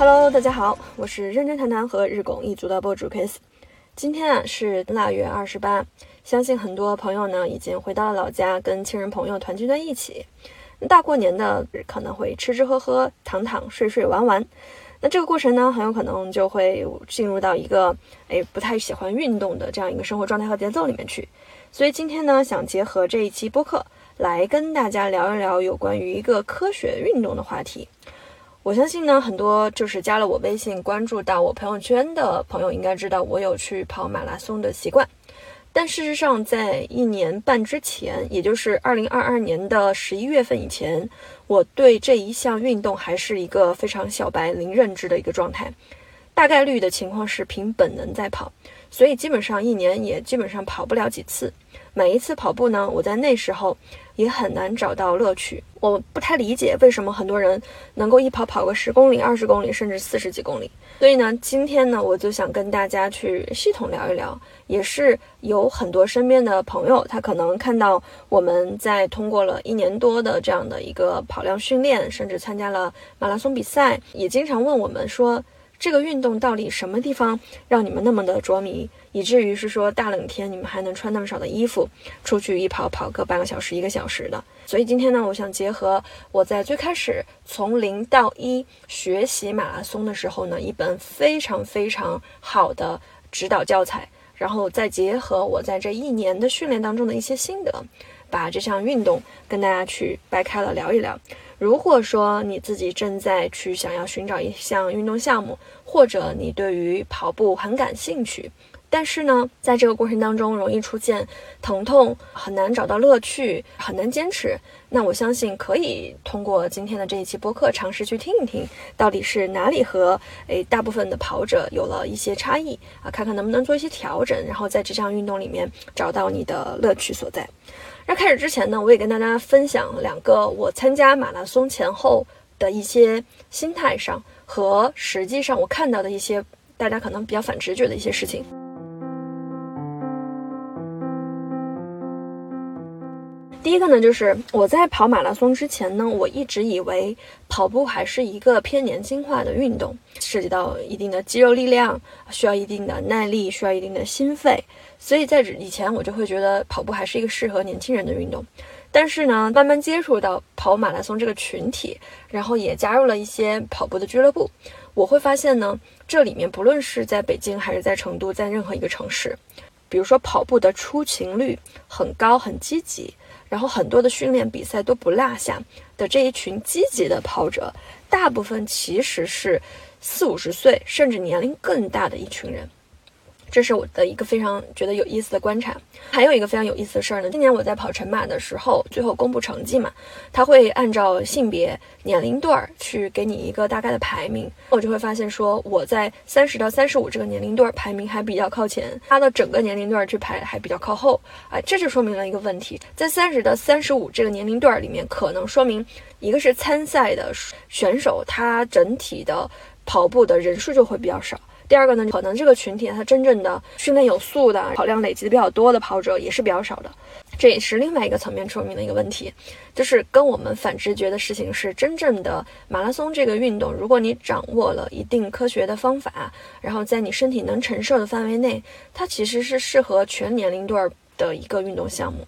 Hello，大家好，我是认真谈谈和日拱一族的博主 Kiss。今天啊是腊月二十八，相信很多朋友呢已经回到了老家，跟亲人朋友团聚在一起。大过年的可能会吃吃喝喝、躺躺睡睡玩玩，那这个过程呢很有可能就会进入到一个哎不太喜欢运动的这样一个生活状态和节奏里面去。所以今天呢想结合这一期播客来跟大家聊一聊有关于一个科学运动的话题。我相信呢，很多就是加了我微信、关注到我朋友圈的朋友，应该知道我有去跑马拉松的习惯。但事实上，在一年半之前，也就是二零二二年的十一月份以前，我对这一项运动还是一个非常小白、零认知的一个状态。大概率的情况是凭本能在跑，所以基本上一年也基本上跑不了几次。每一次跑步呢，我在那时候也很难找到乐趣。我不太理解为什么很多人能够一跑跑个十公里、二十公里，甚至四十几公里。所以呢，今天呢，我就想跟大家去系统聊一聊，也是有很多身边的朋友，他可能看到我们在通过了一年多的这样的一个跑量训练，甚至参加了马拉松比赛，也经常问我们说。这个运动到底什么地方让你们那么的着迷，以至于是说大冷天你们还能穿那么少的衣服出去一跑跑个半个小时一个小时的？所以今天呢，我想结合我在最开始从零到一学习马拉松的时候呢，一本非常非常好的指导教材，然后再结合我在这一年的训练当中的一些心得，把这项运动跟大家去掰开了聊一聊。如果说你自己正在去想要寻找一项运动项目，或者你对于跑步很感兴趣，但是呢，在这个过程当中容易出现疼痛，很难找到乐趣，很难坚持，那我相信可以通过今天的这一期播客尝试去听一听，到底是哪里和诶大部分的跑者有了一些差异啊，看看能不能做一些调整，然后在这项运动里面找到你的乐趣所在。那开始之前呢，我也跟大家分享两个我参加马拉松前后的一些心态上和实际上我看到的一些大家可能比较反直觉的一些事情。第一个呢，就是我在跑马拉松之前呢，我一直以为跑步还是一个偏年轻化的运动，涉及到一定的肌肉力量，需要一定的耐力，需要一定的心肺。所以在以前我就会觉得跑步还是一个适合年轻人的运动，但是呢，慢慢接触到跑马拉松这个群体，然后也加入了一些跑步的俱乐部，我会发现呢，这里面不论是在北京还是在成都，在任何一个城市，比如说跑步的出勤率很高、很积极，然后很多的训练比赛都不落下的这一群积极的跑者，大部分其实是四五十岁甚至年龄更大的一群人。这是我的一个非常觉得有意思的观察。还有一个非常有意思的事儿呢，今年我在跑晨马的时候，最后公布成绩嘛，他会按照性别、年龄段儿去给你一个大概的排名。我就会发现说，我在三十到三十五这个年龄段儿排名还比较靠前，他的整个年龄段儿去排还比较靠后。啊，这就说明了一个问题，在三十到三十五这个年龄段儿里面，可能说明一个是参赛的选手，他整体的跑步的人数就会比较少。第二个呢，可能这个群体他真正的训练有素的、跑量累积的比较多的跑者也是比较少的，这也是另外一个层面说明的一个问题，就是跟我们反直觉的事情是，真正的马拉松这个运动，如果你掌握了一定科学的方法，然后在你身体能承受的范围内，它其实是适合全年龄段的一个运动项目。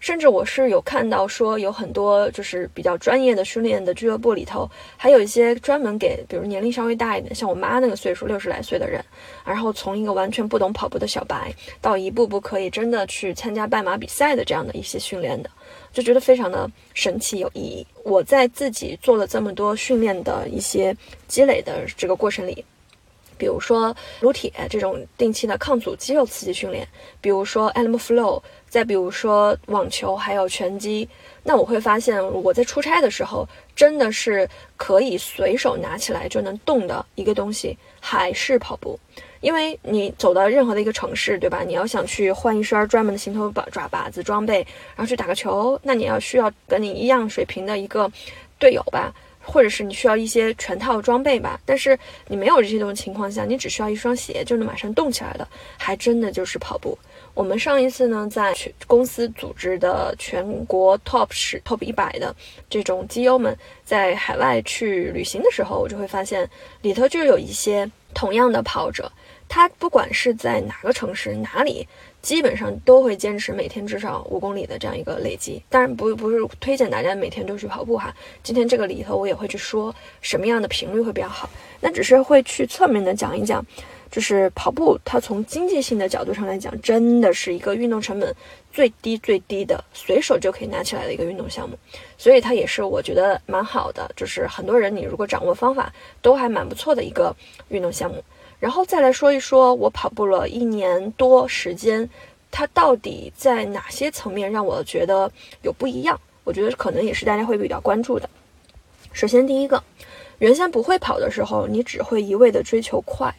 甚至我是有看到说，有很多就是比较专业的训练的俱乐部里头，还有一些专门给，比如年龄稍微大一点，像我妈那个岁数六十来岁的人，然后从一个完全不懂跑步的小白，到一步步可以真的去参加半马比赛的这样的一些训练的，就觉得非常的神奇有意义。我在自己做了这么多训练的一些积累的这个过程里。比如说撸铁这种定期的抗阻肌肉刺激训练，比如说 Animal Flow，再比如说网球，还有拳击，那我会发现我在出差的时候，真的是可以随手拿起来就能动的一个东西，还是跑步。因为你走到任何的一个城市，对吧？你要想去换一身专门的行头把爪把子装备，然后去打个球，那你要需要跟你一样水平的一个队友吧。或者是你需要一些全套装备吧，但是你没有这些种情况下，你只需要一双鞋就能马上动起来的，还真的就是跑步。我们上一次呢，在公司组织的全国 top 十 top 一百的这种基优们在海外去旅行的时候，我就会发现里头就有一些同样的跑者，他不管是在哪个城市哪里。基本上都会坚持每天至少五公里的这样一个累积，当然不不是推荐大家每天都去跑步哈。今天这个里头我也会去说什么样的频率会比较好，那只是会去侧面的讲一讲，就是跑步它从经济性的角度上来讲，真的是一个运动成本最低最低的，随手就可以拿起来的一个运动项目，所以它也是我觉得蛮好的，就是很多人你如果掌握方法都还蛮不错的一个运动项目。然后再来说一说，我跑步了一年多时间，它到底在哪些层面让我觉得有不一样？我觉得可能也是大家会比较关注的。首先，第一个，原先不会跑的时候，你只会一味的追求快，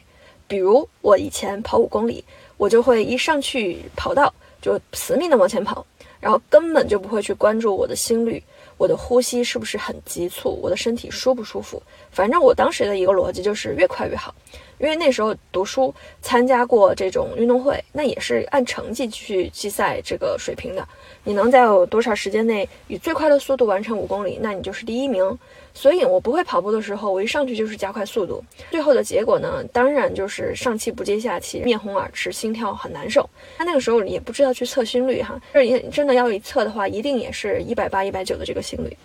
比如我以前跑五公里，我就会一上去跑道就死命的往前跑，然后根本就不会去关注我的心率。我的呼吸是不是很急促？我的身体舒不舒服？反正我当时的一个逻辑就是越快越好，因为那时候读书参加过这种运动会，那也是按成绩去计赛这个水平的。你能在有多少时间内以最快的速度完成五公里，那你就是第一名。所以我不会跑步的时候，我一上去就是加快速度。最后的结果呢，当然就是上气不接下气，面红耳赤，心跳很难受。他那个时候也不知道去测心率哈，这也真的要一测的话，一定也是一百八、一百九的这个心率，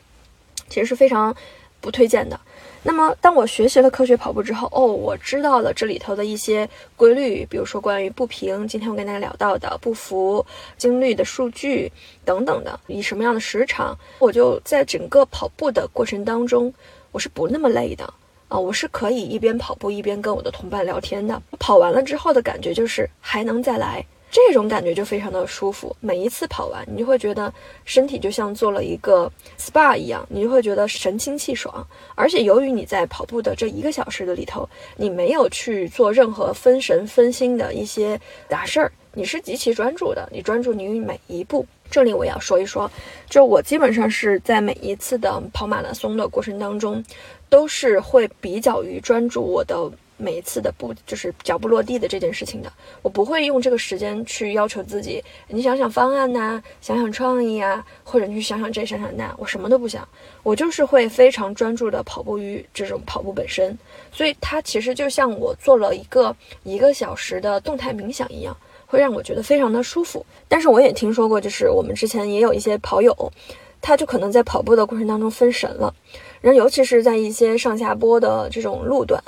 其实是非常不推荐的。那么，当我学习了科学跑步之后，哦，我知道了这里头的一些规律，比如说关于步频，今天我跟大家聊到的步幅、心率的数据等等的，以什么样的时长，我就在整个跑步的过程当中，我是不那么累的啊，我是可以一边跑步一边跟我的同伴聊天的。跑完了之后的感觉就是还能再来。这种感觉就非常的舒服，每一次跑完，你就会觉得身体就像做了一个 SPA 一样，你就会觉得神清气爽。而且由于你在跑步的这一个小时的里头，你没有去做任何分神分心的一些杂事儿，你是极其专注的，你专注于每一步。这里我要说一说，就我基本上是在每一次的跑马拉松的过程当中，都是会比较于专注我的。每一次的步就是脚步落地的这件事情的，我不会用这个时间去要求自己。你想想方案呐，想想创意啊，或者你去想想这想想那，我什么都不想，我就是会非常专注的跑步于这种跑步本身。所以它其实就像我做了一个一个小时的动态冥想一样，会让我觉得非常的舒服。但是我也听说过，就是我们之前也有一些跑友，他就可能在跑步的过程当中分神了。然后，尤其是在一些上下坡的这种路段，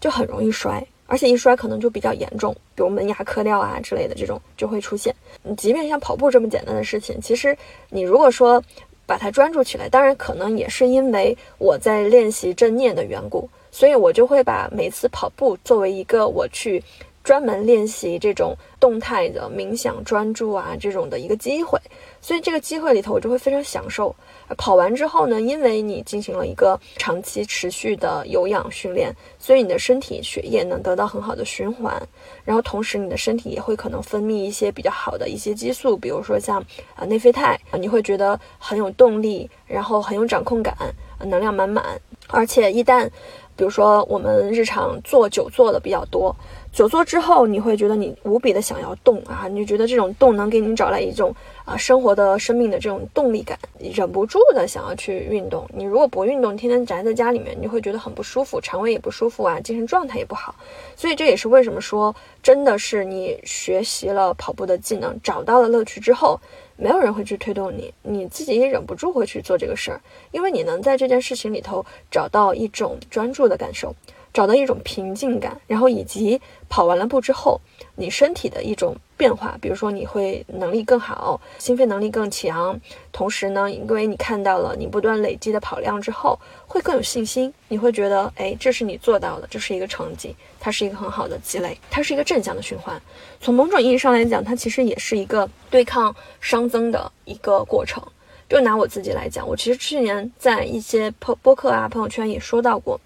就很容易摔，而且一摔可能就比较严重，比如门牙磕掉啊之类的这种就会出现。你即便像跑步这么简单的事情，其实你如果说把它专注起来，当然可能也是因为我在练习正念的缘故，所以我就会把每次跑步作为一个我去专门练习这种动态的冥想专注啊这种的一个机会。所以这个机会里头，我就会非常享受。跑完之后呢，因为你进行了一个长期持续的有氧训练，所以你的身体血液能得到很好的循环，然后同时你的身体也会可能分泌一些比较好的一些激素，比如说像啊内啡肽，你会觉得很有动力，然后很有掌控感，能量满满。而且一旦，比如说我们日常做久坐的比较多。久坐之后，你会觉得你无比的想要动啊，你就觉得这种动能给你找来一种啊生活的生命的这种动力感，忍不住的想要去运动。你如果不运动，天天宅在家里面，你会觉得很不舒服，肠胃也不舒服啊，精神状态也不好。所以这也是为什么说，真的是你学习了跑步的技能，找到了乐趣之后，没有人会去推动你，你自己也忍不住会去做这个事儿，因为你能在这件事情里头找到一种专注的感受。找到一种平静感，然后以及跑完了步之后，你身体的一种变化，比如说你会能力更好，心肺能力更强，同时呢，因为你看到了你不断累积的跑量之后，会更有信心，你会觉得，哎，这是你做到的，这是一个成绩，它是一个很好的积累，它是一个正向的循环。从某种意义上来讲，它其实也是一个对抗熵增的一个过程。就拿我自己来讲，我其实去年在一些播播客啊、朋友圈也说到过。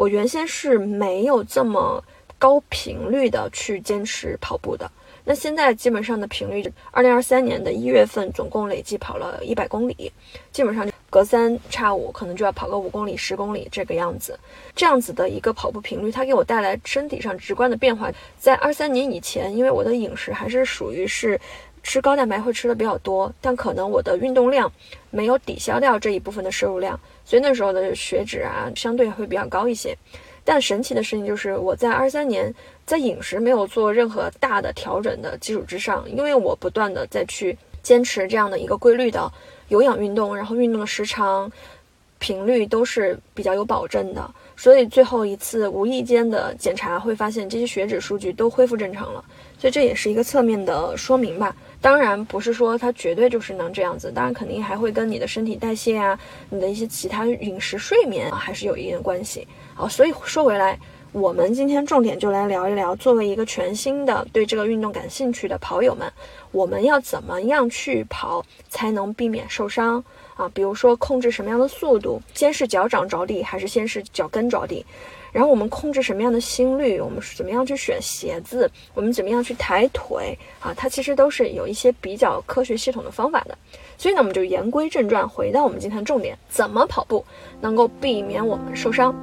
我原先是没有这么高频率的去坚持跑步的，那现在基本上的频率，二零二三年的一月份总共累计跑了一百公里，基本上隔三差五可能就要跑个五公里、十公里这个样子。这样子的一个跑步频率，它给我带来身体上直观的变化。在二三年以前，因为我的饮食还是属于是。吃高蛋白会吃的比较多，但可能我的运动量没有抵消掉这一部分的摄入量，所以那时候的血脂啊相对会比较高一些。但神奇的事情就是我在二三年在饮食没有做任何大的调整的基础之上，因为我不断的再去坚持这样的一个规律的有氧运动，然后运动的时长、频率都是比较有保证的，所以最后一次无意间的检查会发现这些血脂数据都恢复正常了，所以这也是一个侧面的说明吧。当然不是说它绝对就是能这样子，当然肯定还会跟你的身体代谢啊，你的一些其他饮食、睡眠啊，还是有一定的关系。好，所以说回来，我们今天重点就来聊一聊，作为一个全新的对这个运动感兴趣的跑友们，我们要怎么样去跑才能避免受伤啊？比如说控制什么样的速度，先是脚掌着地还是先是脚跟着地？然后我们控制什么样的心率？我们是怎么样去选鞋子？我们怎么样去抬腿？啊，它其实都是有一些比较科学系统的方法的。所以呢，我们就言归正传，回到我们今天的重点：怎么跑步能够避免我们受伤？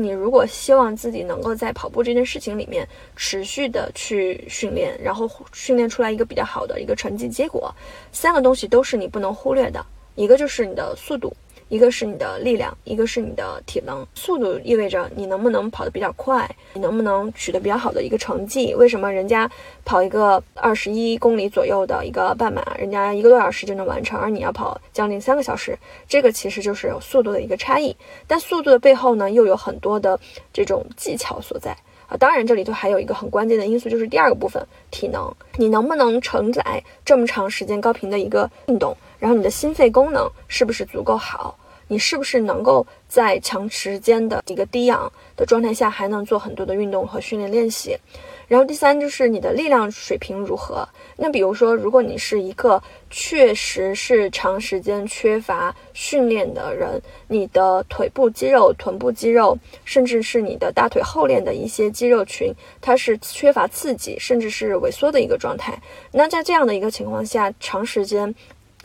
你如果希望自己能够在跑步这件事情里面持续的去训练，然后训练出来一个比较好的一个成绩结果，三个东西都是你不能忽略的。一个就是你的速度，一个是你的力量，一个是你的体能。速度意味着你能不能跑得比较快，你能不能取得比较好的一个成绩。为什么人家跑一个二十一公里左右的一个半马，人家一个多小时就能完成，而你要跑将近三个小时？这个其实就是速度的一个差异。但速度的背后呢，又有很多的这种技巧所在。啊，当然，这里头还有一个很关键的因素，就是第二个部分，体能，你能不能承载这么长时间高频的一个运动？然后你的心肺功能是不是足够好？你是不是能够在长时间的一个低氧的状态下，还能做很多的运动和训练练习？然后第三就是你的力量水平如何？那比如说，如果你是一个确实是长时间缺乏训练的人，你的腿部肌肉、臀部肌肉，甚至是你的大腿后链的一些肌肉群，它是缺乏刺激，甚至是萎缩的一个状态。那在这样的一个情况下，长时间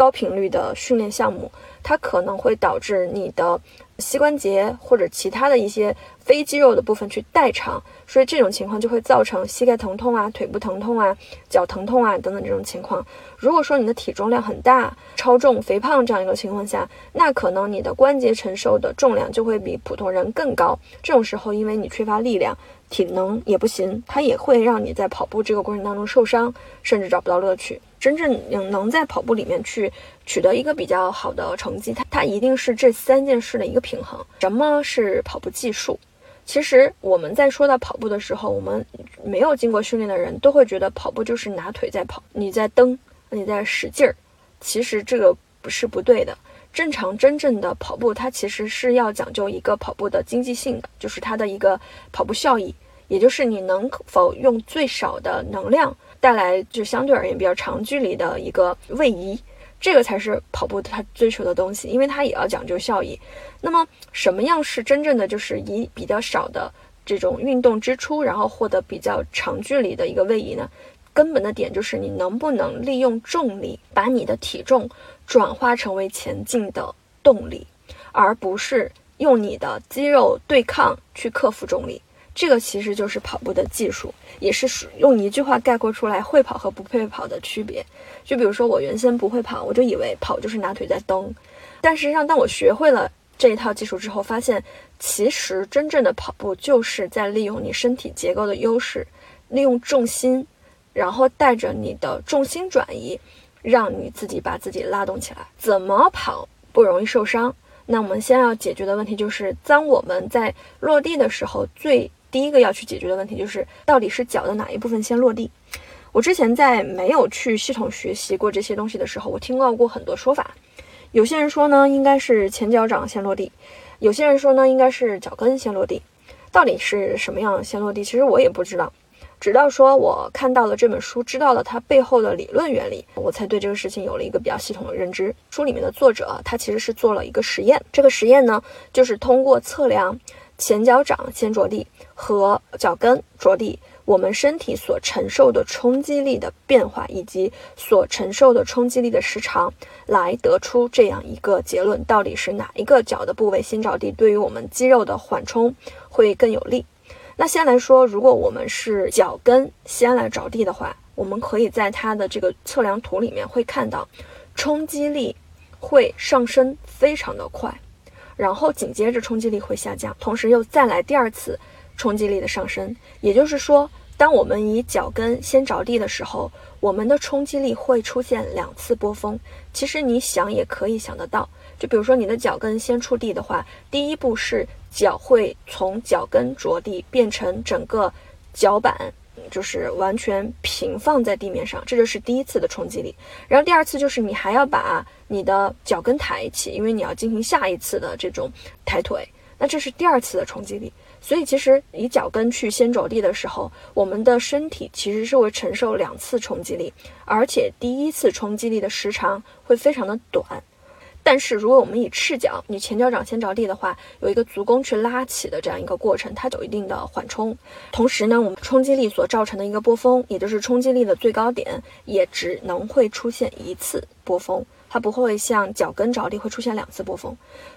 高频率的训练项目，它可能会导致你的。膝关节或者其他的一些非肌肉的部分去代偿，所以这种情况就会造成膝盖疼痛啊、腿部疼痛啊、脚疼痛啊等等这种情况。如果说你的体重量很大、超重、肥胖这样一个情况下，那可能你的关节承受的重量就会比普通人更高。这种时候，因为你缺乏力量，体能也不行，它也会让你在跑步这个过程当中受伤，甚至找不到乐趣。真正能能在跑步里面去取得一个比较好的成绩，它它一定是这三件事的一个平衡。什么是跑步技术？其实我们在说到跑步的时候，我们没有经过训练的人都会觉得跑步就是拿腿在跑，你在蹬，你在使劲儿。其实这个不是不对的。正常真正的跑步，它其实是要讲究一个跑步的经济性的，就是它的一个跑步效益，也就是你能否用最少的能量。带来就相对而言比较长距离的一个位移，这个才是跑步它追求的东西，因为它也要讲究效益。那么什么样是真正的就是以比较少的这种运动支出，然后获得比较长距离的一个位移呢？根本的点就是你能不能利用重力把你的体重转化成为前进的动力，而不是用你的肌肉对抗去克服重力。这个其实就是跑步的技术，也是用一句话概括出来会跑和不会跑的区别。就比如说，我原先不会跑，我就以为跑就是拿腿在蹬。但实际上，当我学会了这一套技术之后，发现其实真正的跑步就是在利用你身体结构的优势，利用重心，然后带着你的重心转移，让你自己把自己拉动起来。怎么跑不容易受伤？那我们先要解决的问题就是，当我们在落地的时候，最第一个要去解决的问题就是，到底是脚的哪一部分先落地？我之前在没有去系统学习过这些东西的时候，我听到过很多说法。有些人说呢，应该是前脚掌先落地；有些人说呢，应该是脚跟先落地。到底是什么样先落地？其实我也不知道。直到说我看到了这本书，知道了它背后的理论原理，我才对这个事情有了一个比较系统的认知。书里面的作者他其实是做了一个实验，这个实验呢，就是通过测量。前脚掌先着地和脚跟着地，我们身体所承受的冲击力的变化以及所承受的冲击力的时长，来得出这样一个结论：到底是哪一个脚的部位先着地，对于我们肌肉的缓冲会更有利？那先来说，如果我们是脚跟先来着地的话，我们可以在它的这个测量图里面会看到，冲击力会上升非常的快，然后紧接着冲击力会下降，同时又再来第二次冲击力的上升。也就是说，当我们以脚跟先着地的时候，我们的冲击力会出现两次波峰。其实你想也可以想得到，就比如说你的脚跟先触地的话，第一步是。脚会从脚跟着地变成整个脚板，就是完全平放在地面上，这就是第一次的冲击力。然后第二次就是你还要把你的脚跟抬起，因为你要进行下一次的这种抬腿，那这是第二次的冲击力。所以其实以脚跟去先着地的时候，我们的身体其实是会承受两次冲击力，而且第一次冲击力的时长会非常的短。但是，如果我们以赤脚，你前脚掌先着地的话，有一个足弓去拉起的这样一个过程，它有一定的缓冲。同时呢，我们冲击力所造成的一个波峰，也就是冲击力的最高点，也只能会出现一次波峰，它不会像脚跟着地会出现两次波峰。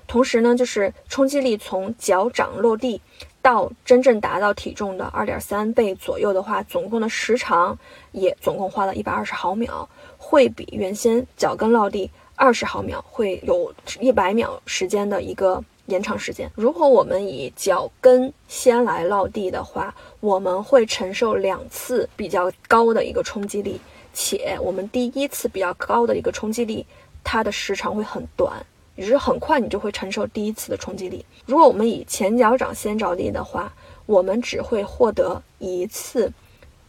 同时呢，就是冲击力从脚掌落地到真正达到体重的二点三倍左右的话，总共的时长也总共花了一百二十毫秒，会比原先脚跟落地。二十毫秒会有一百秒时间的一个延长时间。如果我们以脚跟先来落地的话，我们会承受两次比较高的一个冲击力，且我们第一次比较高的一个冲击力，它的时长会很短，也是很快你就会承受第一次的冲击力。如果我们以前脚掌先着地的话，我们只会获得一次。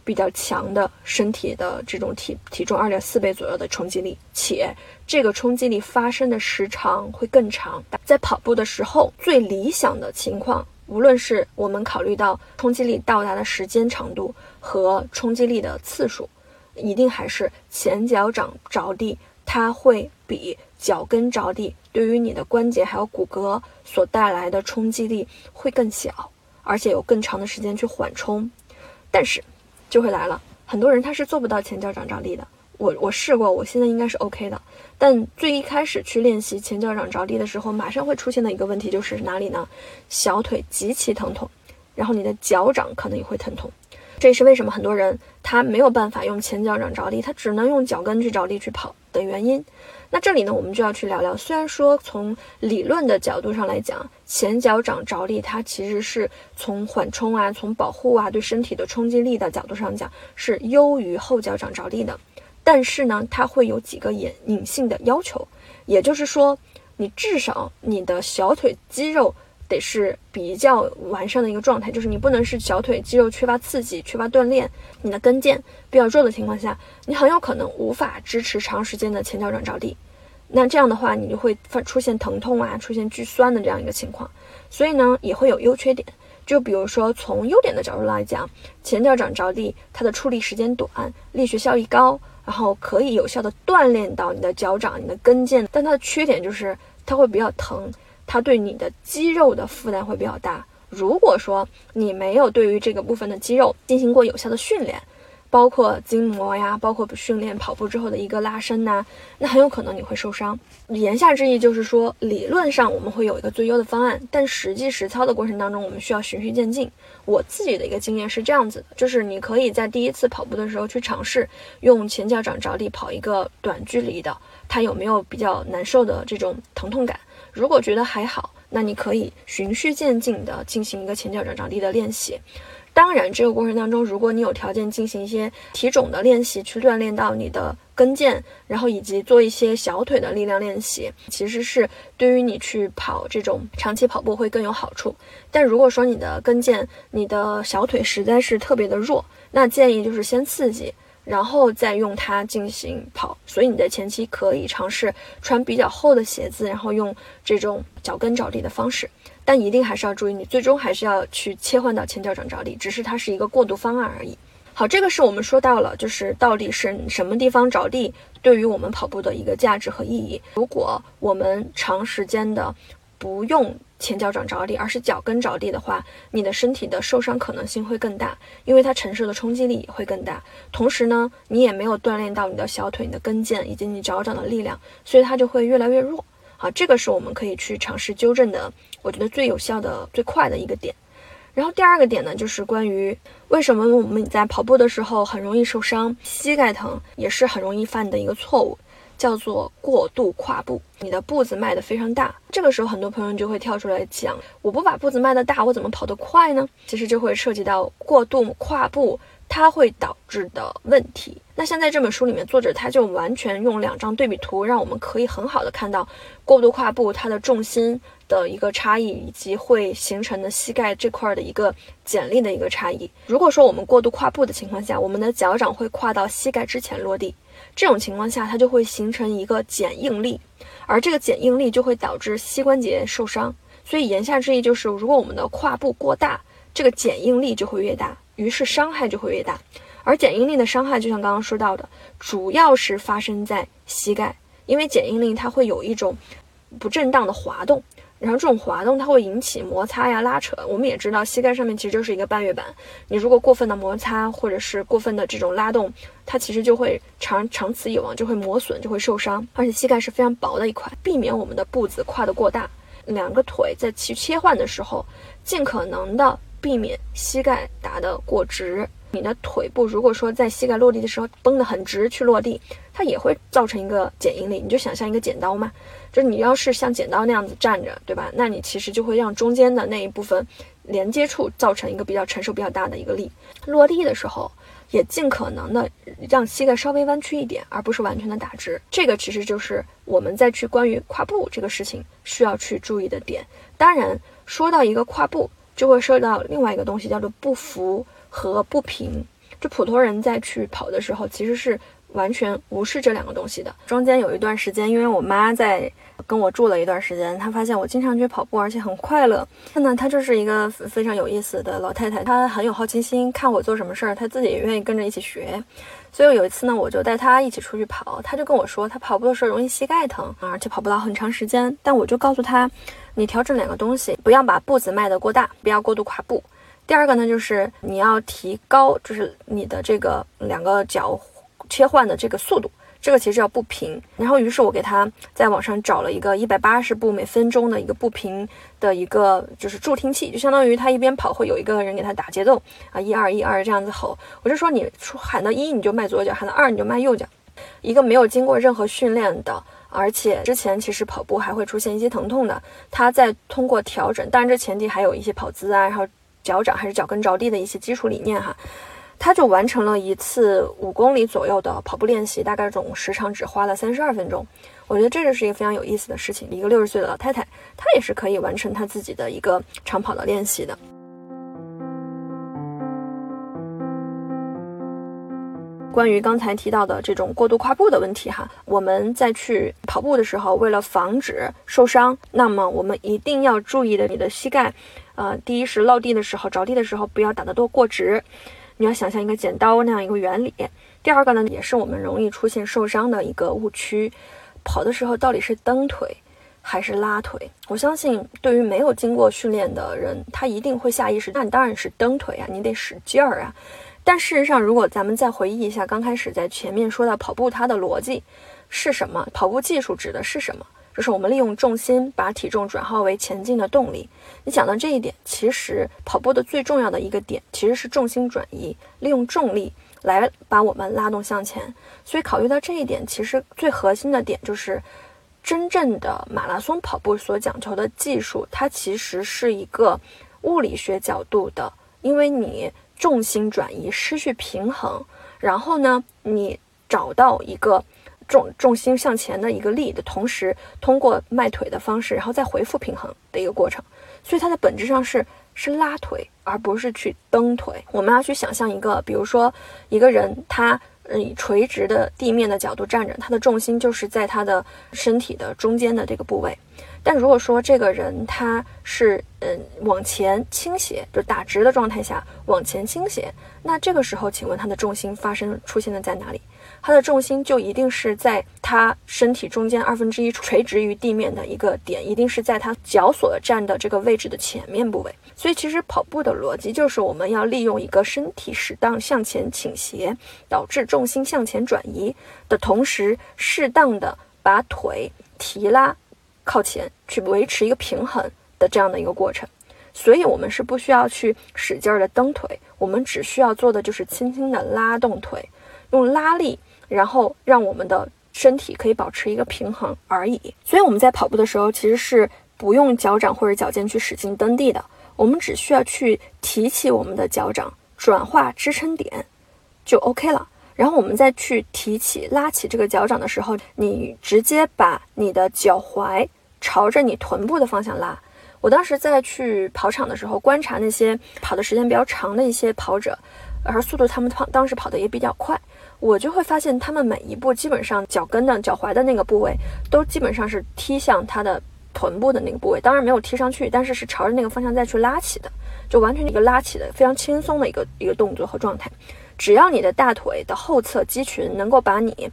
比较强的身体的这种体体重二点四倍左右的冲击力，且这个冲击力发生的时长会更长。在跑步的时候，最理想的情况，无论是我们考虑到冲击力到达的时间长度和冲击力的次数，一定还是前脚掌着地，它会比脚跟着地对于你的关节还有骨骼所带来的冲击力会更小，而且有更长的时间去缓冲。但是。就会来了，很多人他是做不到前脚掌着地的。我我试过，我现在应该是 OK 的。但最一开始去练习前脚掌着地的时候，马上会出现的一个问题就是哪里呢？小腿极其疼痛，然后你的脚掌可能也会疼痛。这也是为什么很多人他没有办法用前脚掌着地，他只能用脚跟去着地去跑的原因。那这里呢，我们就要去聊聊。虽然说从理论的角度上来讲，前脚掌着地，它其实是从缓冲啊、从保护啊、对身体的冲击力的角度上讲，是优于后脚掌着地的。但是呢，它会有几个隐隐性的要求，也就是说，你至少你的小腿肌肉。得是比较完善的一个状态，就是你不能是小腿肌肉缺乏刺激、缺乏锻炼，你的跟腱比较弱的情况下，你很有可能无法支持长时间的前脚掌着地。那这样的话，你就会发出现疼痛啊，出现巨酸的这样一个情况。所以呢，也会有优缺点。就比如说从优点的角度来讲，前脚掌着地，它的触力时间短，力学效益高，然后可以有效的锻炼到你的脚掌、你的跟腱。但它的缺点就是它会比较疼。它对你的肌肉的负担会比较大。如果说你没有对于这个部分的肌肉进行过有效的训练，包括筋膜呀，包括训练跑步之后的一个拉伸呐，那很有可能你会受伤。言下之意就是说，理论上我们会有一个最优的方案，但实际实操的过程当中，我们需要循序渐进。我自己的一个经验是这样子的，就是你可以在第一次跑步的时候去尝试用前脚掌着地跑一个短距离的，它有没有比较难受的这种疼痛感？如果觉得还好，那你可以循序渐进的进行一个前脚掌着地的练习。当然，这个过程当中，如果你有条件进行一些体踵的练习，去锻炼到你的跟腱，然后以及做一些小腿的力量练习，其实是对于你去跑这种长期跑步会更有好处。但如果说你的跟腱、你的小腿实在是特别的弱，那建议就是先刺激。然后再用它进行跑，所以你在前期可以尝试穿比较厚的鞋子，然后用这种脚跟着地的方式，但一定还是要注意，你最终还是要去切换到前脚掌着地，只是它是一个过渡方案而已。好，这个是我们说到了，就是到底是什么地方着地对于我们跑步的一个价值和意义。如果我们长时间的不用前脚掌着地，而是脚跟着地的话，你的身体的受伤可能性会更大，因为它承受的冲击力也会更大。同时呢，你也没有锻炼到你的小腿、你的跟腱以及你脚掌的力量，所以它就会越来越弱。好，这个是我们可以去尝试纠正的，我觉得最有效的、最快的一个点。然后第二个点呢，就是关于为什么我们在跑步的时候很容易受伤，膝盖疼也是很容易犯的一个错误。叫做过度跨步，你的步子迈得非常大，这个时候很多朋友就会跳出来讲，我不把步子迈得大，我怎么跑得快呢？其实就会涉及到过度跨步，它会导致的问题。那像在这本书里面，作者他就完全用两张对比图，让我们可以很好的看到过度跨步它的重心的一个差异，以及会形成的膝盖这块的一个剪力的一个差异。如果说我们过度跨步的情况下，我们的脚掌会跨到膝盖之前落地。这种情况下，它就会形成一个减应力，而这个减应力就会导致膝关节受伤。所以言下之意就是，如果我们的跨步过大，这个减应力就会越大，于是伤害就会越大。而减应力的伤害，就像刚刚说到的，主要是发生在膝盖，因为减应力它会有一种不正当的滑动。然后这种滑动它会引起摩擦呀、拉扯。我们也知道，膝盖上面其实就是一个半月板，你如果过分的摩擦或者是过分的这种拉动，它其实就会长长此以往就会磨损，就会受伤。而且膝盖是非常薄的一块，避免我们的步子跨得过大。两个腿在其切换的时候，尽可能的避免膝盖打得过直。你的腿部如果说在膝盖落地的时候绷得很直去落地，它也会造成一个剪应力。你就想象一个剪刀嘛，就是你要是像剪刀那样子站着，对吧？那你其实就会让中间的那一部分连接处造成一个比较承受比较大的一个力。落地的时候也尽可能的让膝盖稍微弯曲一点，而不是完全的打直。这个其实就是我们在去关于跨步这个事情需要去注意的点。当然，说到一个跨步，就会说到另外一个东西，叫做步幅。和不平，就普通人在去跑的时候，其实是完全无视这两个东西的。中间有一段时间，因为我妈在跟我住了一段时间，她发现我经常去跑步，而且很快乐。那呢，她就是一个非常有意思的老太太，她很有好奇心，看我做什么事儿，她自己也愿意跟着一起学。所以有一次呢，我就带她一起出去跑，她就跟我说，她跑步的时候容易膝盖疼，而且跑不了很长时间。但我就告诉她，你调整两个东西，不要把步子迈得过大，不要过度跨步。第二个呢，就是你要提高，就是你的这个两个脚切换的这个速度，这个其实要步频。然后，于是我给他在网上找了一个一百八十步每分钟的一个步频的一个就是助听器，就相当于他一边跑会有一个人给他打节奏啊，一二一二这样子吼。我就说你喊到一你就迈左脚，喊到二你就迈右脚。一个没有经过任何训练的，而且之前其实跑步还会出现一些疼痛的，他在通过调整，当然这前提还有一些跑姿啊，然后。脚掌还是脚跟着地的一些基础理念哈，他就完成了一次五公里左右的跑步练习，大概总时长只花了三十二分钟。我觉得这就是一个非常有意思的事情。一个六十岁的老太太，她也是可以完成她自己的一个长跑的练习的。关于刚才提到的这种过度跨步的问题哈，我们在去跑步的时候，为了防止受伤，那么我们一定要注意的，你的膝盖。呃，第一是落地的时候，着地的时候不要打得多过直，你要想象一个剪刀那样一个原理。第二个呢，也是我们容易出现受伤的一个误区，跑的时候到底是蹬腿还是拉腿？我相信对于没有经过训练的人，他一定会下意识，那你当然是蹬腿啊，你得使劲儿啊。但事实上，如果咱们再回忆一下刚开始在前面说到跑步它的逻辑是什么，跑步技术指的是什么？就是我们利用重心把体重转化为前进的动力。你讲到这一点，其实跑步的最重要的一个点其实是重心转移，利用重力来把我们拉动向前。所以考虑到这一点，其实最核心的点就是，真正的马拉松跑步所讲求的技术，它其实是一个物理学角度的，因为你重心转移失去平衡，然后呢，你找到一个。重重心向前的一个力的同时，通过迈腿的方式，然后再回复平衡的一个过程，所以它的本质上是是拉腿，而不是去蹬腿。我们要去想象一个，比如说一个人，他以垂直的地面的角度站着，他的重心就是在他的身体的中间的这个部位。但如果说这个人他是嗯往前倾斜，就打直的状态下往前倾斜，那这个时候，请问他的重心发生出现的在哪里？他的重心就一定是在他身体中间二分之一垂直于地面的一个点，一定是在他脚所站的这个位置的前面部位。所以，其实跑步的逻辑就是我们要利用一个身体适当向前倾斜，导致重心向前转移的同时，适当的把腿提拉靠前，去维持一个平衡的这样的一个过程。所以，我们是不需要去使劲的蹬腿，我们只需要做的就是轻轻的拉动腿，用拉力。然后让我们的身体可以保持一个平衡而已。所以我们在跑步的时候，其实是不用脚掌或者脚尖去使劲蹬地的，我们只需要去提起我们的脚掌，转化支撑点，就 OK 了。然后我们再去提起、拉起这个脚掌的时候，你直接把你的脚踝朝着你臀部的方向拉。我当时在去跑场的时候，观察那些跑的时间比较长的一些跑者，而速度他们跑当时跑的也比较快。我就会发现，他们每一步基本上脚跟的脚踝的那个部位，都基本上是踢向他的臀部的那个部位。当然没有踢上去，但是是朝着那个方向再去拉起的，就完全一个拉起的非常轻松的一个一个动作和状态。只要你的大腿的后侧肌群能够把你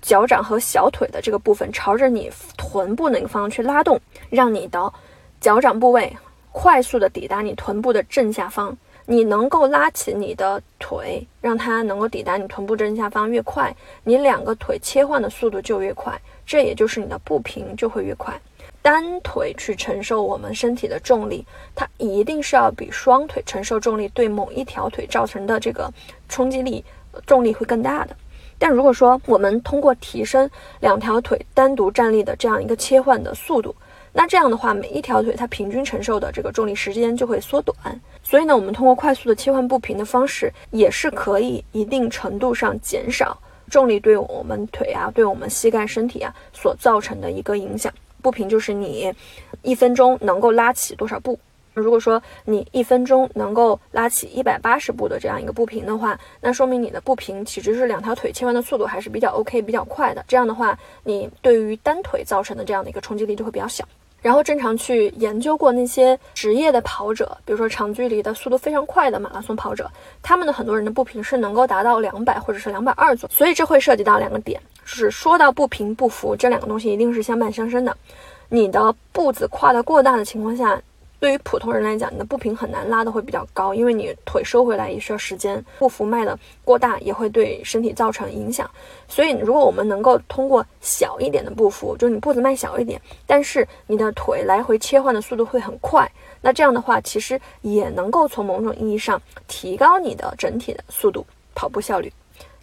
脚掌和小腿的这个部分朝着你臀部那个方向去拉动，让你的脚掌部位快速的抵达你臀部的正下方。你能够拉起你的腿，让它能够抵达你臀部正下方越快，你两个腿切换的速度就越快，这也就是你的步频就会越快。单腿去承受我们身体的重力，它一定是要比双腿承受重力对某一条腿造成的这个冲击力、重力会更大的。但如果说我们通过提升两条腿单独站立的这样一个切换的速度，那这样的话，每一条腿它平均承受的这个重力时间就会缩短。所以呢，我们通过快速的切换步频的方式，也是可以一定程度上减少重力对我们腿啊、对我们膝盖、身体啊所造成的一个影响。步频就是你一分钟能够拉起多少步。如果说你一分钟能够拉起一百八十步的这样一个步频的话，那说明你的步频其实是两条腿切换的速度还是比较 OK、比较快的。这样的话，你对于单腿造成的这样的一个冲击力就会比较小。然后正常去研究过那些职业的跑者，比如说长距离的速度非常快的马拉松跑者，他们的很多人的步频是能够达到两百或者是两百二左右。所以这会涉及到两个点，就是说到步频步幅这两个东西一定是相伴相生的。你的步子跨得过大的情况下。对于普通人来讲，你的步频很难拉的会比较高，因为你腿收回来也需要时间，步幅迈的过大也会对身体造成影响。所以，如果我们能够通过小一点的步幅，就是你步子迈小一点，但是你的腿来回切换的速度会很快，那这样的话，其实也能够从某种意义上提高你的整体的速度、跑步效率。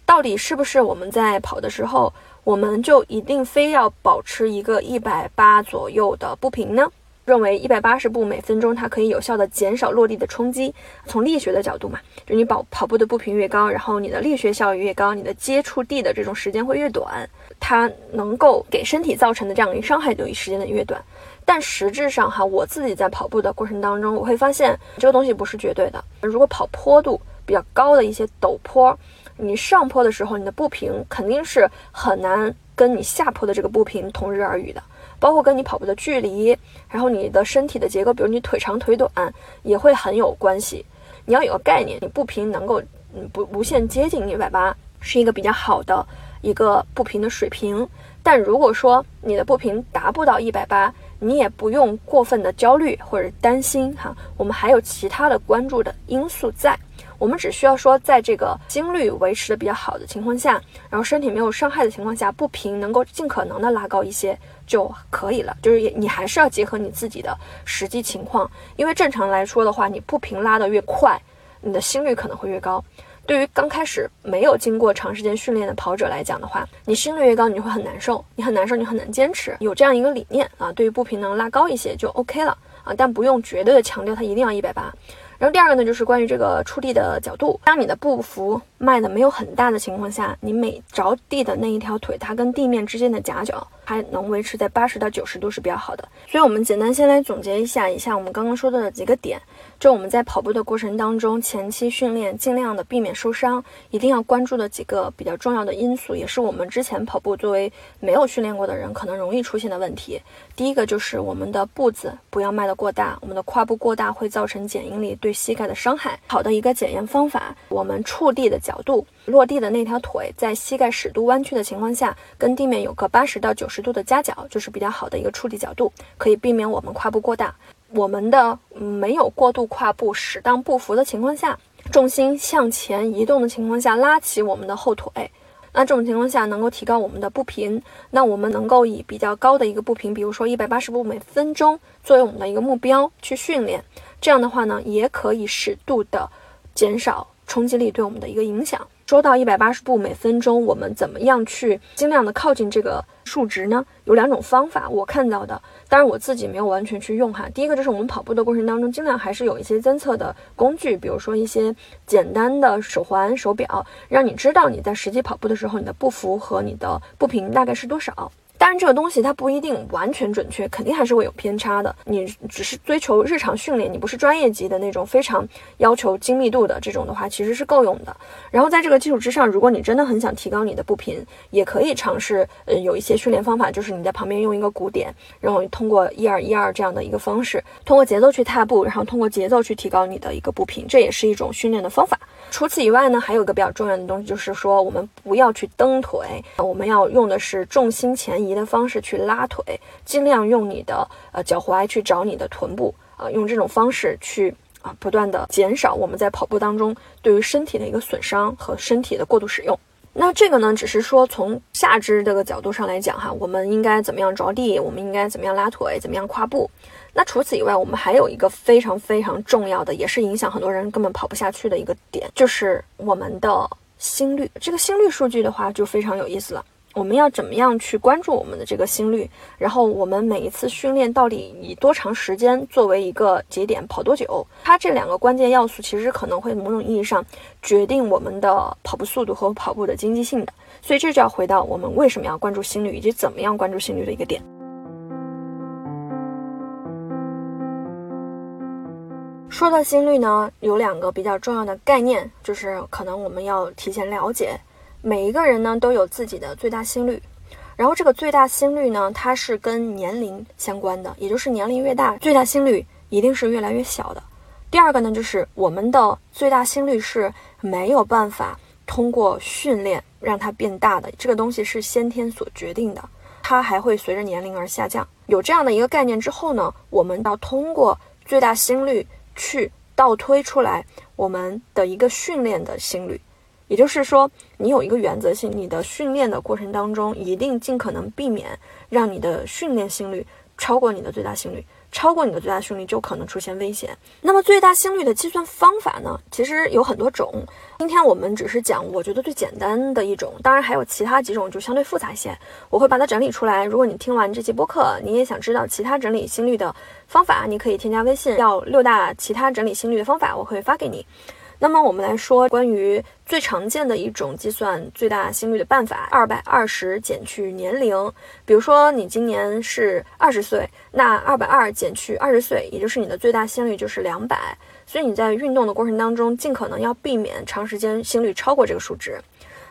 到底是不是我们在跑的时候，我们就一定非要保持一个一百八左右的步频呢？认为一百八十步每分钟，它可以有效的减少落地的冲击。从力学的角度嘛，就你跑跑步的步频越高，然后你的力学效益越高，你的接触地的这种时间会越短，它能够给身体造成的这样一个伤害就时间的越短。但实质上哈，我自己在跑步的过程当中，我会发现这个东西不是绝对的。如果跑坡度比较高的一些陡坡，你上坡的时候，你的步频肯定是很难跟你下坡的这个步频同日而语的。包括跟你跑步的距离，然后你的身体的结构，比如你腿长腿短，也会很有关系。你要有个概念，你步频能够不无限接近一百八，是一个比较好的一个步频的水平。但如果说你的步频达不到一百八，你也不用过分的焦虑或者担心哈。我们还有其他的关注的因素在。我们只需要说，在这个心率维持的比较好的情况下，然后身体没有伤害的情况下，步频能够尽可能的拉高一些就可以了。就是你还是要结合你自己的实际情况，因为正常来说的话，你步频拉得越快，你的心率可能会越高。对于刚开始没有经过长时间训练的跑者来讲的话，你心率越高，你就会很难受，你很难受，你很难坚持。有这样一个理念啊，对于步频能拉高一些就 OK 了啊，但不用绝对的强调它一定要一百八。然后第二个呢，就是关于这个触地的角度。当你的步幅迈的没有很大的情况下，你每着地的那一条腿，它跟地面之间的夹角还能维持在八十到九十度是比较好的。所以，我们简单先来总结一下以下我们刚刚说到的几个点。就我们在跑步的过程当中，前期训练尽量的避免受伤，一定要关注的几个比较重要的因素，也是我们之前跑步作为没有训练过的人可能容易出现的问题。第一个就是我们的步子不要迈得过大，我们的跨步过大会造成减应力对膝盖的伤害。好的一个检验方法，我们触地的角度，落地的那条腿在膝盖适度弯曲的情况下，跟地面有个八十到九十度的夹角，就是比较好的一个触地角度，可以避免我们跨步过大。我们的没有过度跨步、适当步幅的情况下，重心向前移动的情况下，拉起我们的后腿，那这种情况下能够提高我们的步频。那我们能够以比较高的一个步频，比如说一百八十步每分钟，作为我们的一个目标去训练。这样的话呢，也可以适度的减少冲击力对我们的一个影响。说到一百八十步每分钟，我们怎么样去尽量的靠近这个数值呢？有两种方法，我看到的。当然我自己没有完全去用哈。第一个就是我们跑步的过程当中，尽量还是有一些监测的工具，比如说一些简单的手环、手表，让你知道你在实际跑步的时候，你的步幅和你的步频大概是多少。当然，这个东西它不一定完全准确，肯定还是会有偏差的。你只是追求日常训练，你不是专业级的那种非常要求精密度的这种的话，其实是够用的。然后在这个基础之上，如果你真的很想提高你的步频，也可以尝试，呃，有一些训练方法，就是你在旁边用一个鼓点，然后通过一二一二这样的一个方式，通过节奏去踏步，然后通过节奏去提高你的一个步频，这也是一种训练的方法。除此以外呢，还有一个比较重要的东西，就是说我们不要去蹬腿，我们要用的是重心前移。的方式去拉腿，尽量用你的呃脚踝去找你的臀部啊，用这种方式去啊，不断的减少我们在跑步当中对于身体的一个损伤和身体的过度使用。那这个呢，只是说从下肢这个角度上来讲哈，我们应该怎么样着地，我们应该怎么样拉腿，怎么样跨步。那除此以外，我们还有一个非常非常重要的，也是影响很多人根本跑不下去的一个点，就是我们的心率。这个心率数据的话，就非常有意思了。我们要怎么样去关注我们的这个心率？然后我们每一次训练到底以多长时间作为一个节点跑多久？它这两个关键要素其实可能会某种意义上决定我们的跑步速度和跑步的经济性的。所以这就要回到我们为什么要关注心率以及怎么样关注心率的一个点。说到心率呢，有两个比较重要的概念，就是可能我们要提前了解。每一个人呢都有自己的最大心率，然后这个最大心率呢，它是跟年龄相关的，也就是年龄越大，最大心率一定是越来越小的。第二个呢，就是我们的最大心率是没有办法通过训练让它变大的，这个东西是先天所决定的，它还会随着年龄而下降。有这样的一个概念之后呢，我们要通过最大心率去倒推出来我们的一个训练的心率。也就是说，你有一个原则性，你的训练的过程当中，一定尽可能避免让你的训练心率超过你的最大心率，超过你的最大心率就可能出现危险。那么最大心率的计算方法呢，其实有很多种。今天我们只是讲我觉得最简单的一种，当然还有其他几种就相对复杂一些，我会把它整理出来。如果你听完这期播客，你也想知道其他整理心率的方法，你可以添加微信，要六大其他整理心率的方法，我会发给你。那么我们来说关于最常见的一种计算最大心率的办法，二百二十减去年龄。比如说你今年是二十岁，那二百二减去二十岁，也就是你的最大心率就是两百。所以你在运动的过程当中，尽可能要避免长时间心率超过这个数值。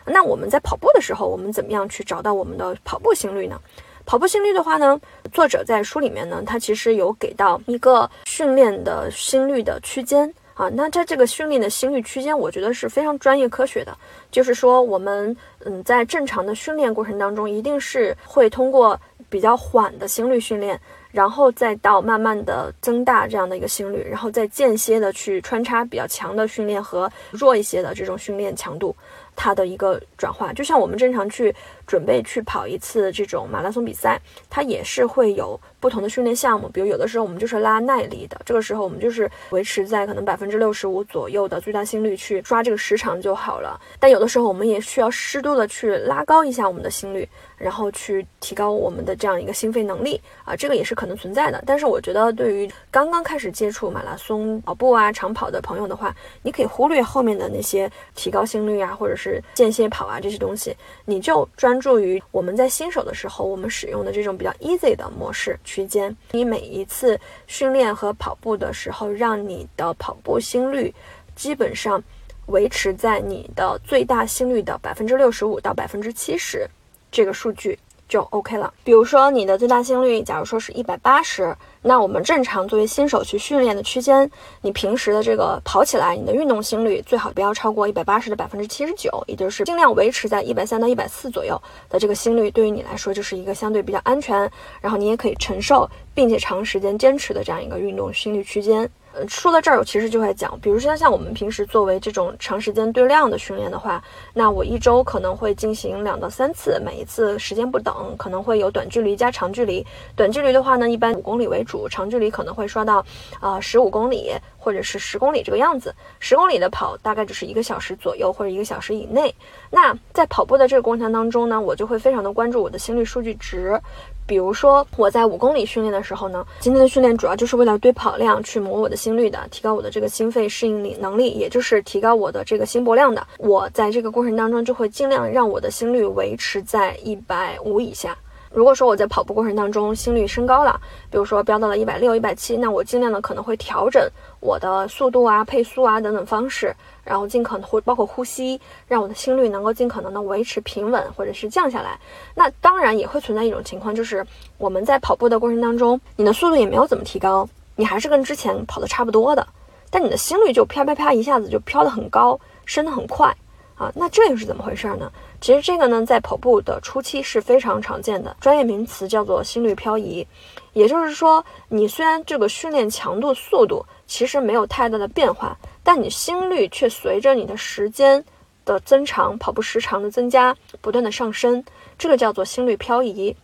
那我们在跑步的时候，我们怎么样去找到我们的跑步心率呢？跑步心率的话呢，作者在书里面呢，他其实有给到一个训练的心率的区间。啊，那在这个训练的心率区间，我觉得是非常专业科学的。就是说，我们嗯，在正常的训练过程当中，一定是会通过比较缓的心率训练，然后再到慢慢的增大这样的一个心率，然后再间歇的去穿插比较强的训练和弱一些的这种训练强度。它的一个转化，就像我们正常去准备去跑一次这种马拉松比赛，它也是会有不同的训练项目。比如有的时候我们就是拉耐力的，这个时候我们就是维持在可能百分之六十五左右的最大心率去抓这个时长就好了。但有的时候我们也需要适度的去拉高一下我们的心率。然后去提高我们的这样一个心肺能力啊，这个也是可能存在的。但是我觉得，对于刚刚开始接触马拉松跑步啊、长跑的朋友的话，你可以忽略后面的那些提高心率啊，或者是间歇跑啊这些东西，你就专助于我们在新手的时候我们使用的这种比较 easy 的模式区间。你每一次训练和跑步的时候，让你的跑步心率基本上维持在你的最大心率的百分之六十五到百分之七十这个数据。就 OK 了。比如说你的最大心率，假如说是一百八十，那我们正常作为新手去训练的区间，你平时的这个跑起来，你的运动心率最好不要超过一百八十的百分之七十九，也就是尽量维持在一百三到一百四左右的这个心率，对于你来说就是一个相对比较安全，然后你也可以承受并且长时间坚持的这样一个运动心率区间。呃，说到这儿，我其实就会讲，比如说像我们平时作为这种长时间对量的训练的话，那我一周可能会进行两到三次，每一次时间不等，可能会有短距离加长距离。短距离的话呢，一般五公里为主，长距离可能会刷到啊十五公里或者是十公里这个样子。十公里的跑大概就是一个小时左右或者一个小时以内。那在跑步的这个过程当中呢，我就会非常的关注我的心率数据值。比如说我在五公里训练的时候呢，今天的训练主要就是为了堆跑量去磨我的心率的，提高我的这个心肺适应力能力，也就是提高我的这个心搏量的。我在这个过程当中就会尽量让我的心率维持在一百五以下。如果说我在跑步过程当中心率升高了，比如说飙到了一百六、一百七，那我尽量的可能会调整我的速度啊、配速啊等等方式。然后尽可能会包括呼吸，让我的心率能够尽可能的维持平稳或者是降下来。那当然也会存在一种情况，就是我们在跑步的过程当中，你的速度也没有怎么提高，你还是跟之前跑的差不多的，但你的心率就啪啪啪一下子就飘得很高，升得很快啊。那这又是怎么回事呢？其实这个呢，在跑步的初期是非常常见的，专业名词叫做心率漂移。也就是说，你虽然这个训练强度、速度其实没有太大的变化。但你心率却随着你的时间的增长，跑步时长的增加，不断的上升，这个叫做心率漂移。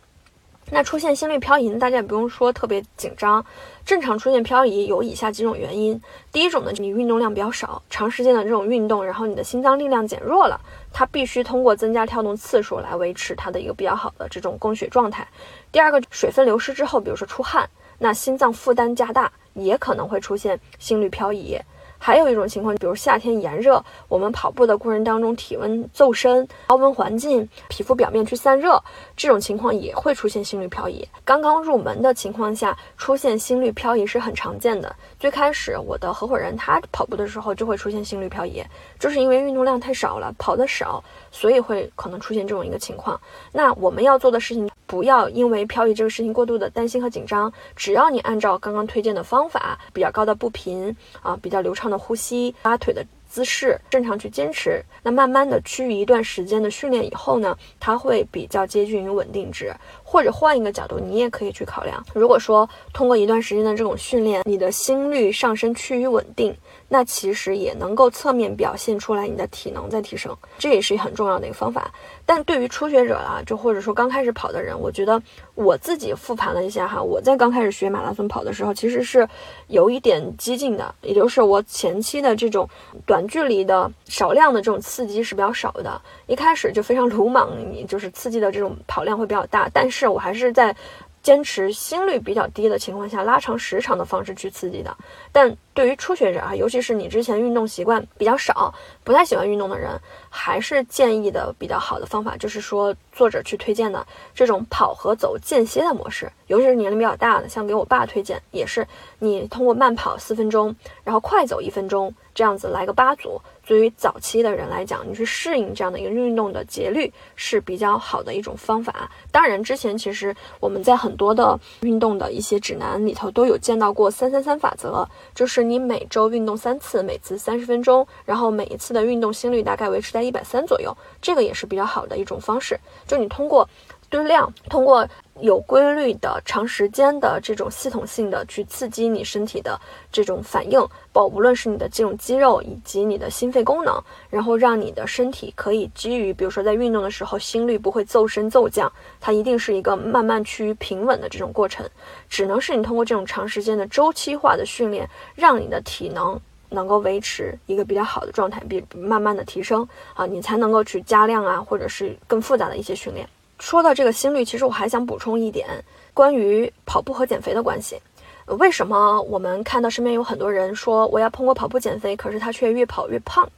那出现心率漂移，大家也不用说特别紧张。正常出现漂移有以下几种原因：第一种呢，你运动量比较少，长时间的这种运动，然后你的心脏力量减弱了，它必须通过增加跳动次数来维持它的一个比较好的这种供血状态。第二个，水分流失之后，比如说出汗，那心脏负担加大，也可能会出现心率漂移。还有一种情况，比如夏天炎热，我们跑步的过程当中体温骤升，高温环境，皮肤表面去散热，这种情况也会出现心率漂移。刚刚入门的情况下，出现心率漂移是很常见的。最开始我的合伙人他跑步的时候就会出现心率漂移，就是因为运动量太少了，跑得少，所以会可能出现这种一个情况。那我们要做的事情，不要因为漂移这个事情过度的担心和紧张，只要你按照刚刚推荐的方法，比较高的步频啊，比较流畅。的呼吸，拉腿的姿势，正常去坚持，那慢慢的趋于一段时间的训练以后呢，它会比较接近于稳定值。或者换一个角度，你也可以去考量，如果说通过一段时间的这种训练，你的心率上升趋于稳定。那其实也能够侧面表现出来你的体能在提升，这也是很重要的一个方法。但对于初学者啦，就或者说刚开始跑的人，我觉得我自己复盘了一下哈，我在刚开始学马拉松跑的时候，其实是有一点激进的，也就是我前期的这种短距离的少量的这种刺激是比较少的，一开始就非常鲁莽，你就是刺激的这种跑量会比较大，但是是我还是在。坚持心率比较低的情况下，拉长时长的方式去刺激的。但对于初学者啊，尤其是你之前运动习惯比较少、不太喜欢运动的人，还是建议的比较好的方法，就是说作者去推荐的这种跑和走间歇的模式。尤其是年龄比较大的，像给我爸推荐，也是你通过慢跑四分钟，然后快走一分钟，这样子来个八组。对于早期的人来讲，你去适应这样的一个运动的节律是比较好的一种方法。当然，之前其实我们在很多的运动的一些指南里头都有见到过三三三法则，就是你每周运动三次，每次三十分钟，然后每一次的运动心率大概维持在一百三左右，这个也是比较好的一种方式。就你通过堆量，通过。有规律的、长时间的这种系统性的去刺激你身体的这种反应，包无论是你的这种肌肉以及你的心肺功能，然后让你的身体可以基于，比如说在运动的时候心率不会骤升骤降，它一定是一个慢慢趋于平稳的这种过程。只能是你通过这种长时间的周期化的训练，让你的体能能够维持一个比较好的状态，比慢慢的提升啊，你才能够去加量啊，或者是更复杂的一些训练。说到这个心率，其实我还想补充一点关于跑步和减肥的关系。为什么我们看到身边有很多人说我要通过跑步减肥，可是他却越跑越胖？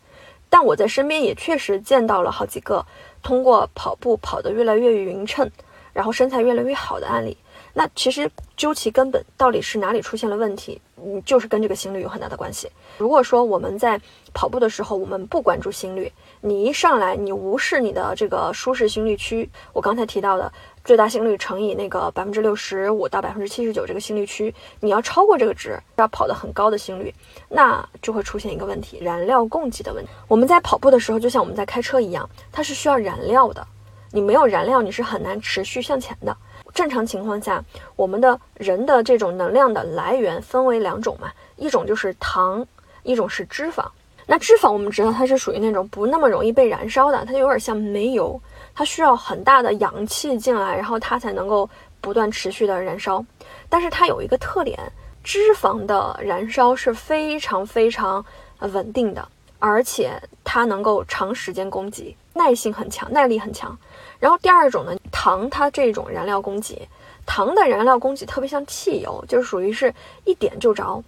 但我在身边也确实见到了好几个通过跑步跑得越来越匀称，然后身材越来越好的案例。那其实究其根本，到底是哪里出现了问题？嗯，就是跟这个心率有很大的关系。如果说我们在跑步的时候，我们不关注心率，你一上来你无视你的这个舒适心率区，我刚才提到的最大心率乘以那个百分之六十五到百分之七十九这个心率区，你要超过这个值，要跑得很高的心率，那就会出现一个问题，燃料供给的问题。我们在跑步的时候，就像我们在开车一样，它是需要燃料的，你没有燃料，你是很难持续向前的。正常情况下，我们的人的这种能量的来源分为两种嘛，一种就是糖，一种是脂肪。那脂肪我们知道它是属于那种不那么容易被燃烧的，它就有点像煤油，它需要很大的氧气进来，然后它才能够不断持续的燃烧。但是它有一个特点，脂肪的燃烧是非常非常呃稳定的，而且它能够长时间供给，耐性很强，耐力很强。然后第二种呢，糖它这种燃料供给，糖的燃料供给特别像汽油，就是属于是一点就着，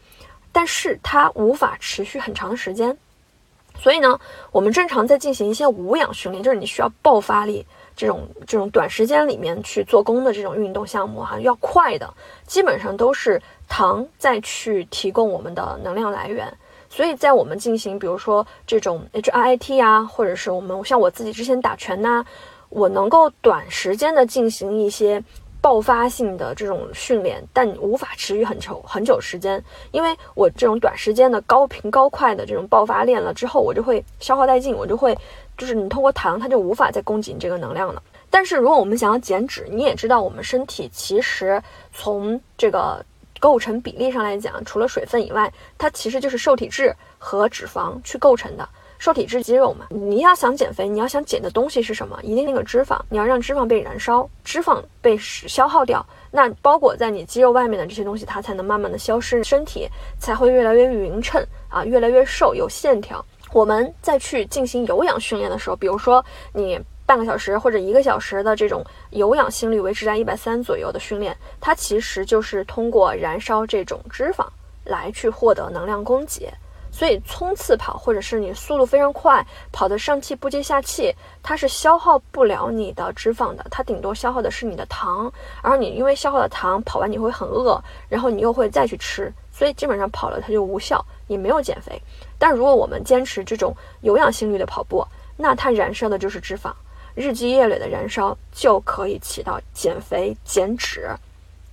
但是它无法持续很长的时间。所以呢，我们正常在进行一些无氧训练，就是你需要爆发力这种这种短时间里面去做功的这种运动项目哈，要快的，基本上都是糖再去提供我们的能量来源。所以在我们进行比如说这种 HIIT 啊，或者是我们像我自己之前打拳呐。我能够短时间的进行一些爆发性的这种训练，但无法持续很久很久时间，因为我这种短时间的高频高快的这种爆发练了之后，我就会消耗殆尽，我就会就是你通过糖，它就无法再供给你这个能量了。但是如果我们想要减脂，你也知道，我们身体其实从这个构成比例上来讲，除了水分以外，它其实就是受体质和脂肪去构成的。受体质肌肉嘛，你要想减肥，你要想减的东西是什么？一定那个脂肪，你要让脂肪被燃烧，脂肪被消耗掉，那包裹在你肌肉外面的这些东西，它才能慢慢的消失，身体才会越来越匀称啊，越来越瘦，有线条。我们再去进行有氧训练的时候，比如说你半个小时或者一个小时的这种有氧心率维持在一百三左右的训练，它其实就是通过燃烧这种脂肪来去获得能量供给。所以冲刺跑，或者是你速度非常快，跑得上气不接下气，它是消耗不了你的脂肪的，它顶多消耗的是你的糖。而你因为消耗了糖，跑完你会很饿，然后你又会再去吃，所以基本上跑了它就无效，你没有减肥。但如果我们坚持这种有氧心率的跑步，那它燃烧的就是脂肪，日积月累的燃烧就可以起到减肥减脂。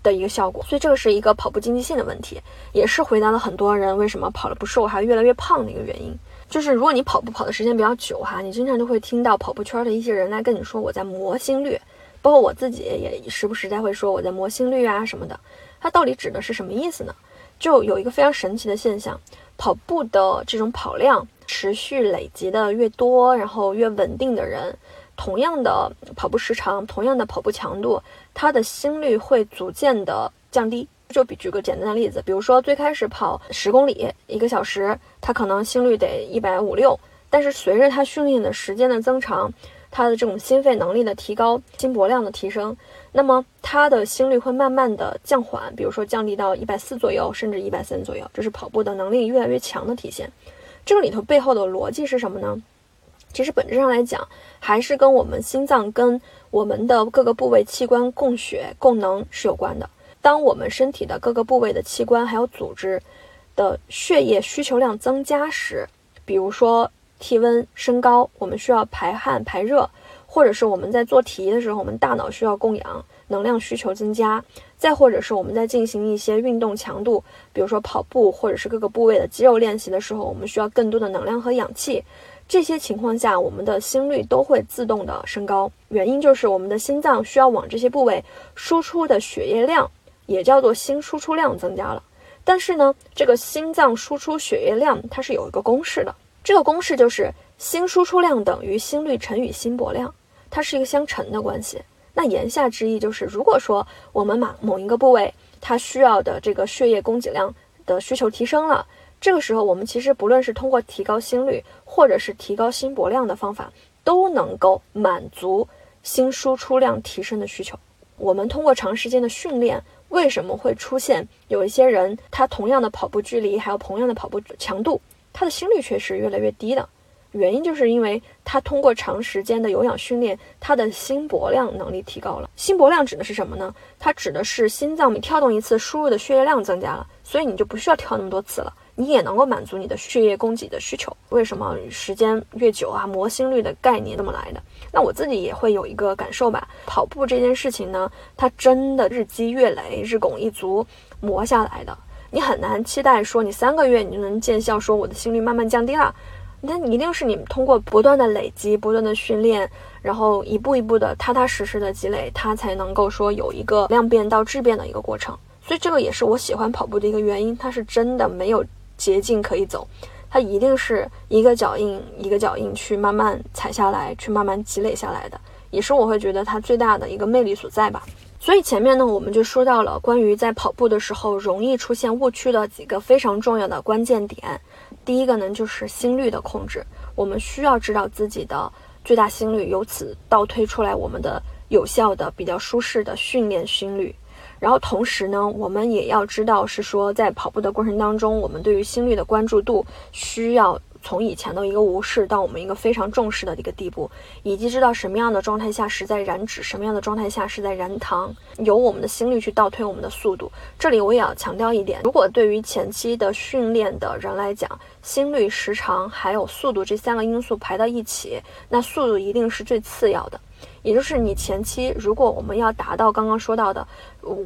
的一个效果，所以这个是一个跑步经济性的问题，也是回答了很多人为什么跑了不瘦还越来越胖的一个原因。就是如果你跑步跑的时间比较久哈，你经常就会听到跑步圈的一些人来跟你说我在磨心率，包括我自己也时不时在会说我在磨心率啊什么的。它到底指的是什么意思呢？就有一个非常神奇的现象，跑步的这种跑量持续累积的越多，然后越稳定的人。同样的跑步时长，同样的跑步强度，它的心率会逐渐的降低。就比举个简单的例子，比如说最开始跑十公里一个小时，它可能心率得一百五六，但是随着它训练的时间的增长，它的这种心肺能力的提高，心搏量的提升，那么它的心率会慢慢的降缓，比如说降低到一百四左右，甚至一百三左右，这是跑步的能力越来越强的体现。这个里头背后的逻辑是什么呢？其实本质上来讲，还是跟我们心脏跟我们的各个部位器官供血供能是有关的。当我们身体的各个部位的器官还有组织的血液需求量增加时，比如说体温升高，我们需要排汗排热，或者是我们在做题的时候，我们大脑需要供氧，能量需求增加，再或者是我们在进行一些运动强度，比如说跑步或者是各个部位的肌肉练习的时候，我们需要更多的能量和氧气。这些情况下，我们的心率都会自动的升高，原因就是我们的心脏需要往这些部位输出的血液量，也叫做心输出量增加了。但是呢，这个心脏输出血液量它是有一个公式的，这个公式就是心输出量等于心率乘以心搏量，它是一个相乘的关系。那言下之意就是，如果说我们某某一个部位它需要的这个血液供给量的需求提升了。这个时候，我们其实不论是通过提高心率，或者是提高心搏量的方法，都能够满足心输出量提升的需求。我们通过长时间的训练，为什么会出现有一些人，他同样的跑步距离，还有同样的跑步强度，他的心率却是越来越低的？原因就是因为他通过长时间的有氧训练，他的心搏量能力提高了。心搏量指的是什么呢？它指的是心脏每跳动一次，输入的血液量增加了，所以你就不需要跳那么多次了，你也能够满足你的血液供给的需求。为什么时间越久啊，磨心率的概念这么来的？那我自己也会有一个感受吧。跑步这件事情呢，它真的日积月累、日拱一卒磨下来的。你很难期待说你三个月你就能见效，说我的心率慢慢降低了。那一定是你通过不断的累积、不断的训练，然后一步一步的踏踏实实的积累，它才能够说有一个量变到质变的一个过程。所以这个也是我喜欢跑步的一个原因，它是真的没有捷径可以走，它一定是一个脚印一个脚印去慢慢踩下来，去慢慢积累下来的，也是我会觉得它最大的一个魅力所在吧。所以前面呢，我们就说到了关于在跑步的时候容易出现误区的几个非常重要的关键点。第一个呢，就是心率的控制，我们需要知道自己的最大心率，由此倒推出来我们的有效的、比较舒适的训练心率。然后同时呢，我们也要知道是说，在跑步的过程当中，我们对于心率的关注度需要。从以前的一个无视到我们一个非常重视的一个地步，以及知道什么样的状态下是在燃脂，什么样的状态下是在燃糖，由我们的心率去倒推我们的速度。这里我也要强调一点，如果对于前期的训练的人来讲，心率、时长还有速度这三个因素排到一起，那速度一定是最次要的。也就是你前期，如果我们要达到刚刚说到的，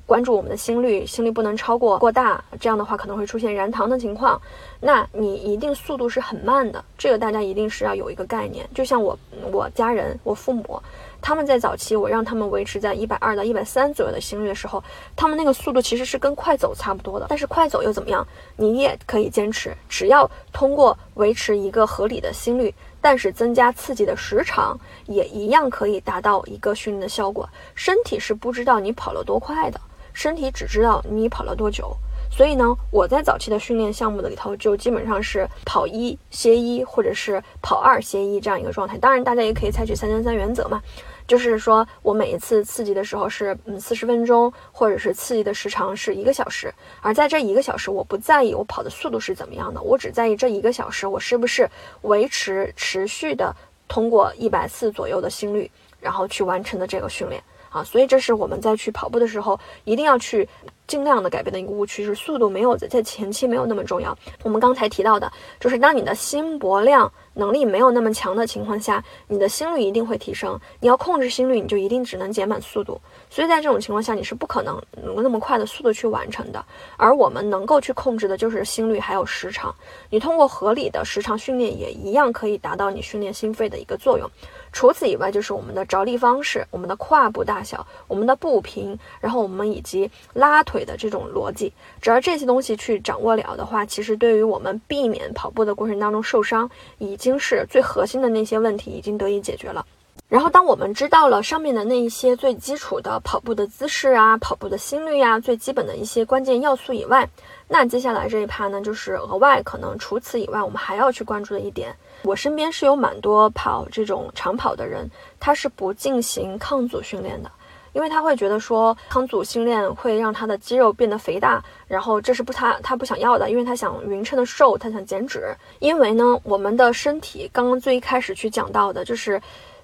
关注我们的心率，心率不能超过过大，这样的话可能会出现燃糖的情况，那你一定速度是很慢的，这个大家一定是要有一个概念。就像我我家人，我父母，他们在早期我让他们维持在一百二到一百三左右的心率的时候，他们那个速度其实是跟快走差不多的。但是快走又怎么样？你也可以坚持，只要通过维持一个合理的心率。但是增加刺激的时长也一样可以达到一个训练的效果。身体是不知道你跑了多快的，身体只知道你跑了多久。所以呢，我在早期的训练项目的里头，就基本上是跑一歇一，或者是跑二歇一这样一个状态。当然，大家也可以采取三三三原则嘛。就是说我每一次刺激的时候是嗯四十分钟，或者是刺激的时长是一个小时，而在这一个小时，我不在意我跑的速度是怎么样的，我只在意这一个小时我是不是维持持续的通过一百次左右的心率，然后去完成的这个训练啊。所以这是我们在去跑步的时候一定要去。尽量的改变的一个误区是速度没有在前期没有那么重要。我们刚才提到的，就是当你的心搏量能力没有那么强的情况下，你的心率一定会提升。你要控制心率，你就一定只能减慢速度。所以在这种情况下，你是不可能能够那么快的速度去完成的。而我们能够去控制的就是心率还有时长。你通过合理的时长训练，也一样可以达到你训练心肺的一个作用。除此以外，就是我们的着力方式、我们的跨步大小、我们的步频，然后我们以及拉腿的这种逻辑，只要这些东西去掌握了的话，其实对于我们避免跑步的过程当中受伤，已经是最核心的那些问题已经得以解决了。然后，当我们知道了上面的那一些最基础的跑步的姿势啊、跑步的心率啊、最基本的一些关键要素以外，那接下来这一趴呢，就是额外可能除此以外，我们还要去关注的一点。我身边是有蛮多跑这种长跑的人，他是不进行抗阻训练的，因为他会觉得说抗阻训练会让他的肌肉变得肥大，然后这是不他他不想要的，因为他想匀称的瘦，他想减脂。因为呢，我们的身体刚刚最一开始去讲到的就是，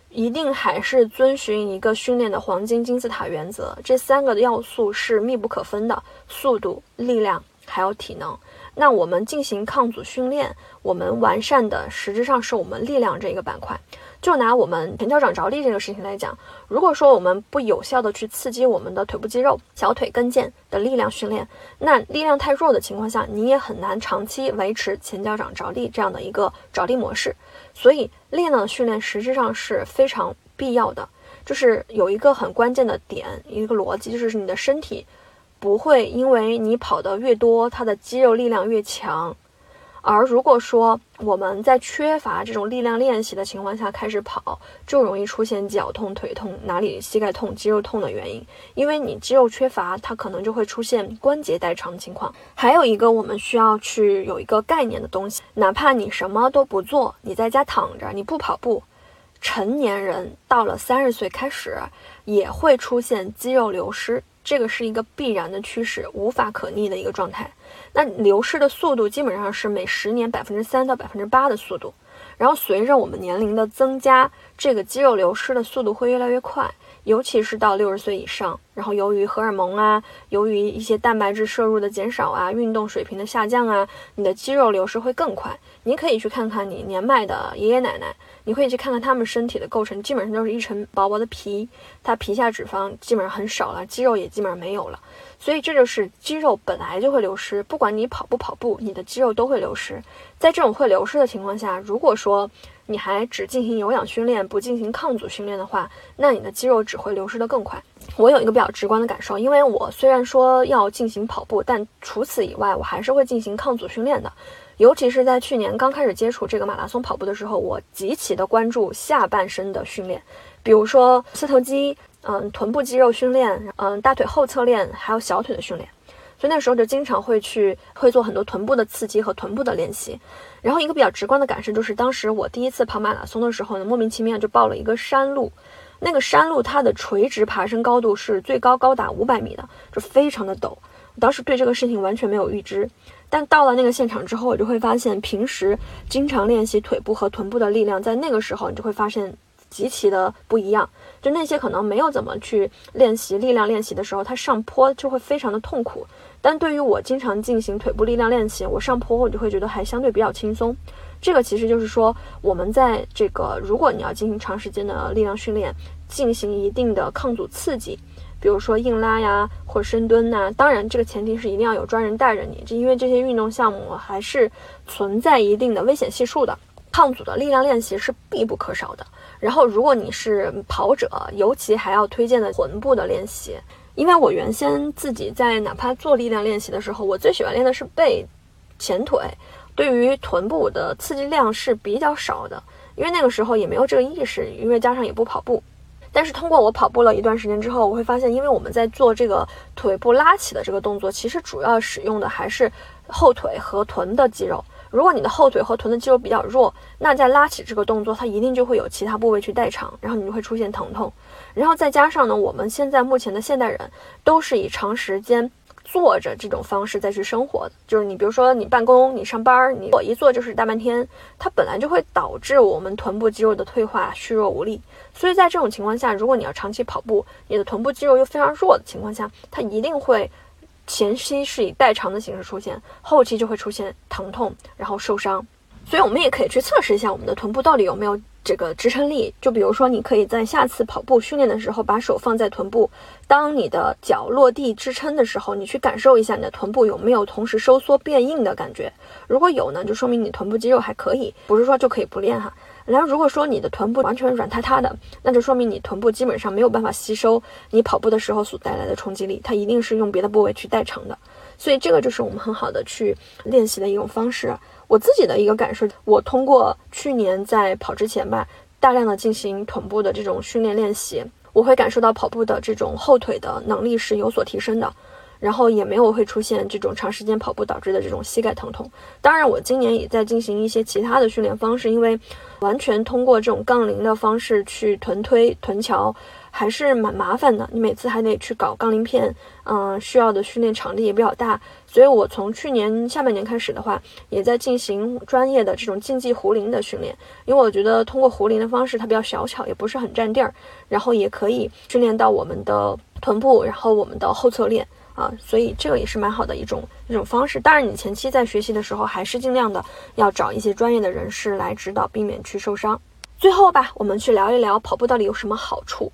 一定还是遵循一个训练的黄金金字塔原则，这三个要素是密不可分的：速度、力量还有体能。那我们进行抗阻训练，我们完善的实质上是我们力量这一个板块。就拿我们前脚掌着地这个事情来讲，如果说我们不有效的去刺激我们的腿部肌肉、小腿跟腱的力量训练，那力量太弱的情况下，你也很难长期维持前脚掌着地这样的一个着地模式。所以力量的训练实质上是非常必要的，就是有一个很关键的点，一个逻辑，就是你的身体。不会因为你跑得越多，它的肌肉力量越强。而如果说我们在缺乏这种力量练习的情况下开始跑，就容易出现脚痛、腿痛、哪里膝盖痛、肌肉痛的原因。因为你肌肉缺乏，它可能就会出现关节代偿情况。还有一个我们需要去有一个概念的东西，哪怕你什么都不做，你在家躺着，你不跑步，成年人到了三十岁开始也会出现肌肉流失。这个是一个必然的趋势，无法可逆的一个状态。那流失的速度基本上是每十年百分之三到百分之八的速度。然后随着我们年龄的增加，这个肌肉流失的速度会越来越快。尤其是到六十岁以上，然后由于荷尔蒙啊，由于一些蛋白质摄入的减少啊，运动水平的下降啊，你的肌肉流失会更快。你可以去看看你年迈的爷爷奶奶，你可以去看看他们身体的构成，基本上都是一层薄薄的皮，它皮下脂肪基本上很少了，肌肉也基本上没有了。所以这就是肌肉本来就会流失，不管你跑不跑步，你的肌肉都会流失。在这种会流失的情况下，如果说你还只进行有氧训练，不进行抗阻训练的话，那你的肌肉只会流失得更快。我有一个比较直观的感受，因为我虽然说要进行跑步，但除此以外，我还是会进行抗阻训练的。尤其是在去年刚开始接触这个马拉松跑步的时候，我极其的关注下半身的训练，比如说四头肌。嗯，臀部肌肉训练，嗯，大腿后侧练，还有小腿的训练，所以那时候就经常会去会做很多臀部的刺激和臀部的练习。然后一个比较直观的感受就是，当时我第一次跑马拉松的时候呢，莫名其妙就报了一个山路，那个山路它的垂直爬升高度是最高高达五百米的，就非常的陡。我当时对这个事情完全没有预知，但到了那个现场之后，我就会发现，平时经常练习腿部和臀部的力量，在那个时候你就会发现。极其的不一样，就那些可能没有怎么去练习力量练习的时候，它上坡就会非常的痛苦。但对于我经常进行腿部力量练习，我上坡我就会觉得还相对比较轻松。这个其实就是说，我们在这个如果你要进行长时间的力量训练，进行一定的抗阻刺激，比如说硬拉呀或深蹲呐，当然这个前提是一定要有专人带着你，这因为这些运动项目还是存在一定的危险系数的。抗阻的力量练习是必不可少的。然后，如果你是跑者，尤其还要推荐的臀部的练习，因为我原先自己在哪怕做力量练习的时候，我最喜欢练的是背、前腿，对于臀部的刺激量是比较少的，因为那个时候也没有这个意识，因为加上也不跑步。但是通过我跑步了一段时间之后，我会发现，因为我们在做这个腿部拉起的这个动作，其实主要使用的还是后腿和臀的肌肉。如果你的后腿和臀的肌肉比较弱，那在拉起这个动作，它一定就会有其他部位去代偿，然后你就会出现疼痛。然后再加上呢，我们现在目前的现代人都是以长时间坐着这种方式再去生活的，就是你比如说你办公、你上班，你我一坐就是大半天，它本来就会导致我们臀部肌肉的退化、虚弱无力。所以在这种情况下，如果你要长期跑步，你的臀部肌肉又非常弱的情况下，它一定会。前期是以代偿的形式出现，后期就会出现疼痛，然后受伤。所以我们也可以去测试一下我们的臀部到底有没有这个支撑力。就比如说，你可以在下次跑步训练的时候，把手放在臀部，当你的脚落地支撑的时候，你去感受一下你的臀部有没有同时收缩变硬的感觉。如果有呢，就说明你臀部肌肉还可以，不是说就可以不练哈。然后如果说你的臀部完全软塌塌的，那就说明你臀部基本上没有办法吸收你跑步的时候所带来的冲击力，它一定是用别的部位去代偿的。所以这个就是我们很好的去练习的一种方式。我自己的一个感受，我通过去年在跑之前吧，大量的进行臀部的这种训练练习，我会感受到跑步的这种后腿的能力是有所提升的。然后也没有会出现这种长时间跑步导致的这种膝盖疼痛。当然，我今年也在进行一些其他的训练方式，因为完全通过这种杠铃的方式去臀推、臀桥还是蛮麻烦的。你每次还得去搞杠铃片，嗯，需要的训练场地也比较大。所以我从去年下半年开始的话，也在进行专业的这种竞技壶铃的训练，因为我觉得通过壶铃的方式，它比较小巧，也不是很占地儿，然后也可以训练到我们的臀部，然后我们的后侧链。啊，所以这个也是蛮好的一种一种方式。当然，你前期在学习的时候，还是尽量的要找一些专业的人士来指导，避免去受伤。最后吧，我们去聊一聊跑步到底有什么好处。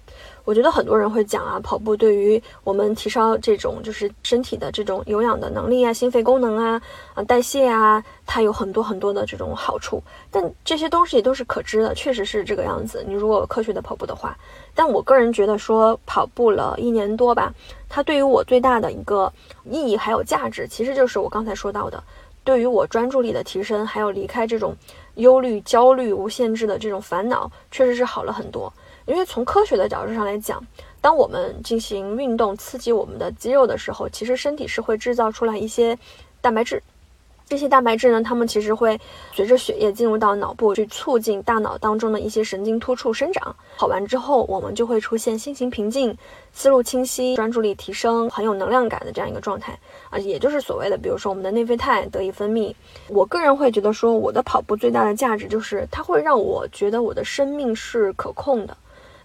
我觉得很多人会讲啊，跑步对于我们提升这种就是身体的这种有氧的能力啊、心肺功能啊、啊代谢啊，它有很多很多的这种好处。但这些东西都是可知的，确实是这个样子。你如果科学的跑步的话，但我个人觉得说跑步了一年多吧，它对于我最大的一个意义还有价值，其实就是我刚才说到的，对于我专注力的提升，还有离开这种忧虑、焦虑、无限制的这种烦恼，确实是好了很多。因为从科学的角度上来讲，当我们进行运动刺激我们的肌肉的时候，其实身体是会制造出来一些蛋白质，这些蛋白质呢，它们其实会随着血液进入到脑部，去促进大脑当中的一些神经突触生长。跑完之后，我们就会出现心情平静、思路清晰、专注力提升、很有能量感的这样一个状态啊，也就是所谓的，比如说我们的内啡肽得以分泌。我个人会觉得说，我的跑步最大的价值就是它会让我觉得我的生命是可控的。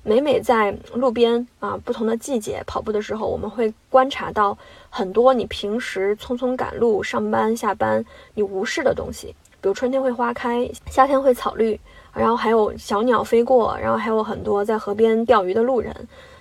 每每在路边啊，不同的季节跑步的时候，我们会观察到很多你平时匆匆赶路、上班下班你无视的东西，比如春天会花开，夏天会草绿，然后还有小鸟飞过，然后还有很多在河边钓鱼的路人，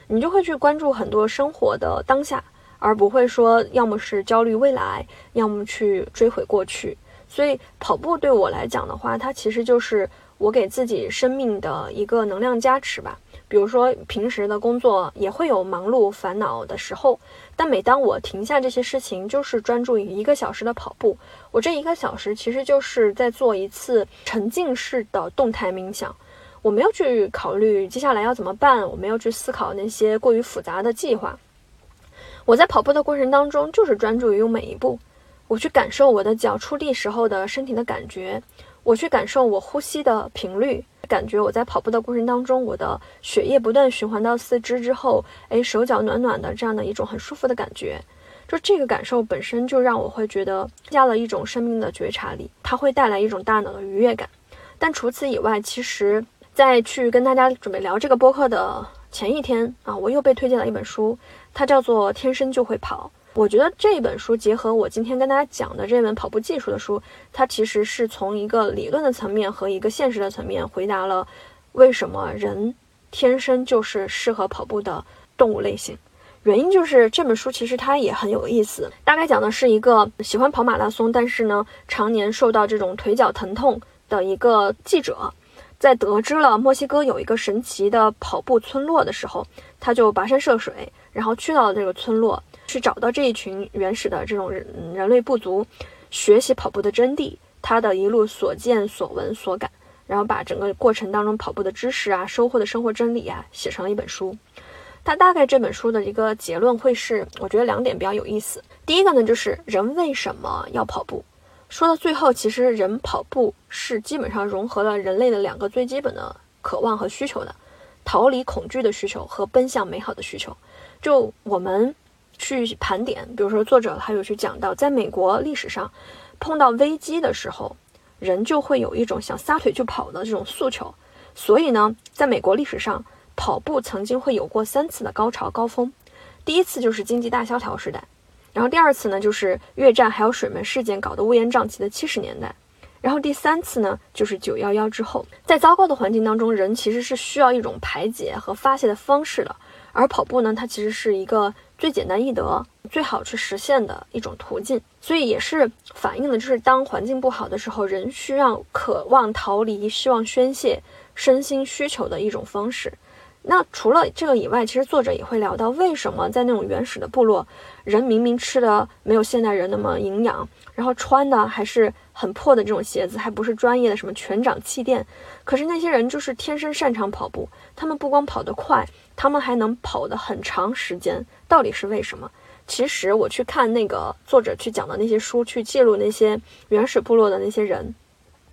你就会去关注很多生活的当下，而不会说要么是焦虑未来，要么去追悔过去。所以跑步对我来讲的话，它其实就是我给自己生命的一个能量加持吧。比如说，平时的工作也会有忙碌、烦恼的时候，但每当我停下这些事情，就是专注于一个小时的跑步，我这一个小时其实就是在做一次沉浸式的动态冥想。我没有去考虑接下来要怎么办，我没有去思考那些过于复杂的计划。我在跑步的过程当中，就是专注于用每一步，我去感受我的脚触地时候的身体的感觉，我去感受我呼吸的频率。感觉我在跑步的过程当中，我的血液不断循环到四肢之后，哎，手脚暖暖的，这样的一种很舒服的感觉，就这个感受本身就让我会觉得加了一种生命的觉察力，它会带来一种大脑的愉悦感。但除此以外，其实，在去跟大家准备聊这个播客的前一天啊，我又被推荐了一本书，它叫做《天生就会跑》。我觉得这本书结合我今天跟大家讲的这本跑步技术的书，它其实是从一个理论的层面和一个现实的层面回答了为什么人天生就是适合跑步的动物类型。原因就是这本书其实它也很有意思，大概讲的是一个喜欢跑马拉松，但是呢常年受到这种腿脚疼痛的一个记者，在得知了墨西哥有一个神奇的跑步村落的时候，他就跋山涉水，然后去到了这个村落。去找到这一群原始的这种人人类部族，学习跑步的真谛，他的一路所见所闻所感，然后把整个过程当中跑步的知识啊，收获的生活真理啊，写成了一本书。他大概这本书的一个结论会是，我觉得两点比较有意思。第一个呢，就是人为什么要跑步？说到最后，其实人跑步是基本上融合了人类的两个最基本的渴望和需求的：逃离恐惧的需求和奔向美好的需求。就我们。去盘点，比如说作者还有去讲到，在美国历史上，碰到危机的时候，人就会有一种想撒腿就跑的这种诉求。所以呢，在美国历史上，跑步曾经会有过三次的高潮高峰。第一次就是经济大萧条时代，然后第二次呢就是越战还有水门事件搞得乌烟瘴气的七十年代，然后第三次呢就是九幺幺之后。在糟糕的环境当中，人其实是需要一种排解和发泄的方式的，而跑步呢，它其实是一个。最简单易得、最好去实现的一种途径，所以也是反映的，就是当环境不好的时候，人需要渴望逃离、希望宣泄身心需求的一种方式。那除了这个以外，其实作者也会聊到，为什么在那种原始的部落，人明明吃的没有现代人那么营养，然后穿的还是很破的这种鞋子，还不是专业的什么全掌气垫，可是那些人就是天生擅长跑步，他们不光跑得快。他们还能跑得很长时间，到底是为什么？其实我去看那个作者去讲的那些书，去记录那些原始部落的那些人，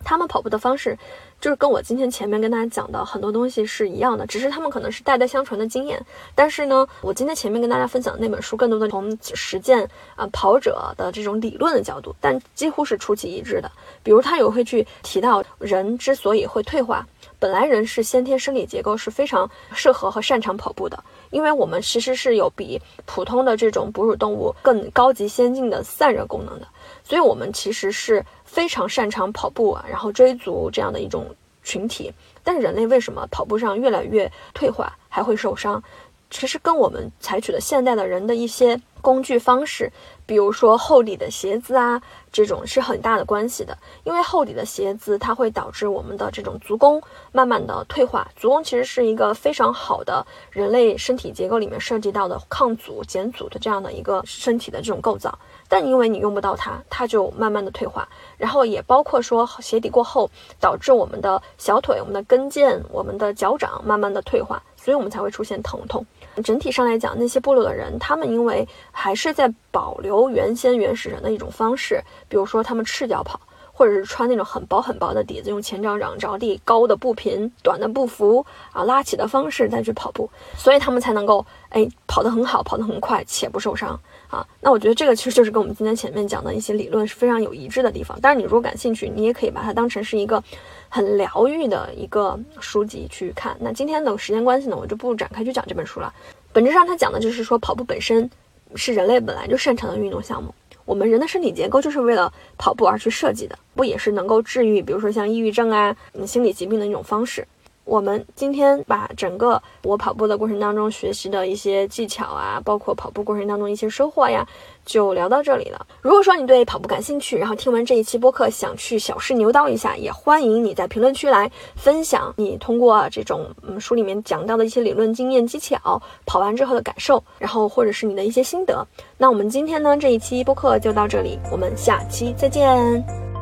他们跑步的方式。就是跟我今天前面跟大家讲的很多东西是一样的，只是他们可能是代代相传的经验。但是呢，我今天前面跟大家分享的那本书，更多的从实践啊跑者的这种理论的角度，但几乎是出奇一致的。比如他也会去提到，人之所以会退化，本来人是先天生理结构是非常适合和擅长跑步的，因为我们其实是有比普通的这种哺乳动物更高级先进的散热功能的，所以我们其实是。非常擅长跑步啊，然后追逐这样的一种群体，但是人类为什么跑步上越来越退化，还会受伤？其实跟我们采取的现代的人的一些工具方式，比如说厚底的鞋子啊，这种是很大的关系的。因为厚底的鞋子，它会导致我们的这种足弓慢慢的退化。足弓其实是一个非常好的人类身体结构里面涉及到的抗阻、减阻的这样的一个身体的这种构造。但因为你用不到它，它就慢慢的退化，然后也包括说鞋底过厚，导致我们的小腿、我们的跟腱、我们的脚掌慢慢的退化，所以我们才会出现疼痛。整体上来讲，那些部落的人，他们因为还是在保留原先原始人的一种方式，比如说他们赤脚跑。或者是穿那种很薄很薄的底子，用前掌掌着地，高的步频，短的步幅啊，拉起的方式再去跑步，所以他们才能够哎跑得很好，跑得很快且不受伤啊。那我觉得这个其实就是跟我们今天前面讲的一些理论是非常有一致的地方。但是你如果感兴趣，你也可以把它当成是一个很疗愈的一个书籍去看。那今天的时间关系呢，我就不展开去讲这本书了。本质上它讲的就是说，跑步本身是人类本来就擅长的运动项目。我们人的身体结构就是为了跑步而去设计的，不也是能够治愈，比如说像抑郁症啊、心理疾病的一种方式。我们今天把整个我跑步的过程当中学习的一些技巧啊，包括跑步过程当中一些收获呀，就聊到这里了。如果说你对跑步感兴趣，然后听完这一期播客想去小试牛刀一下，也欢迎你在评论区来分享你通过这种嗯书里面讲到的一些理论经验技巧，跑完之后的感受，然后或者是你的一些心得。那我们今天呢这一期播客就到这里，我们下期再见。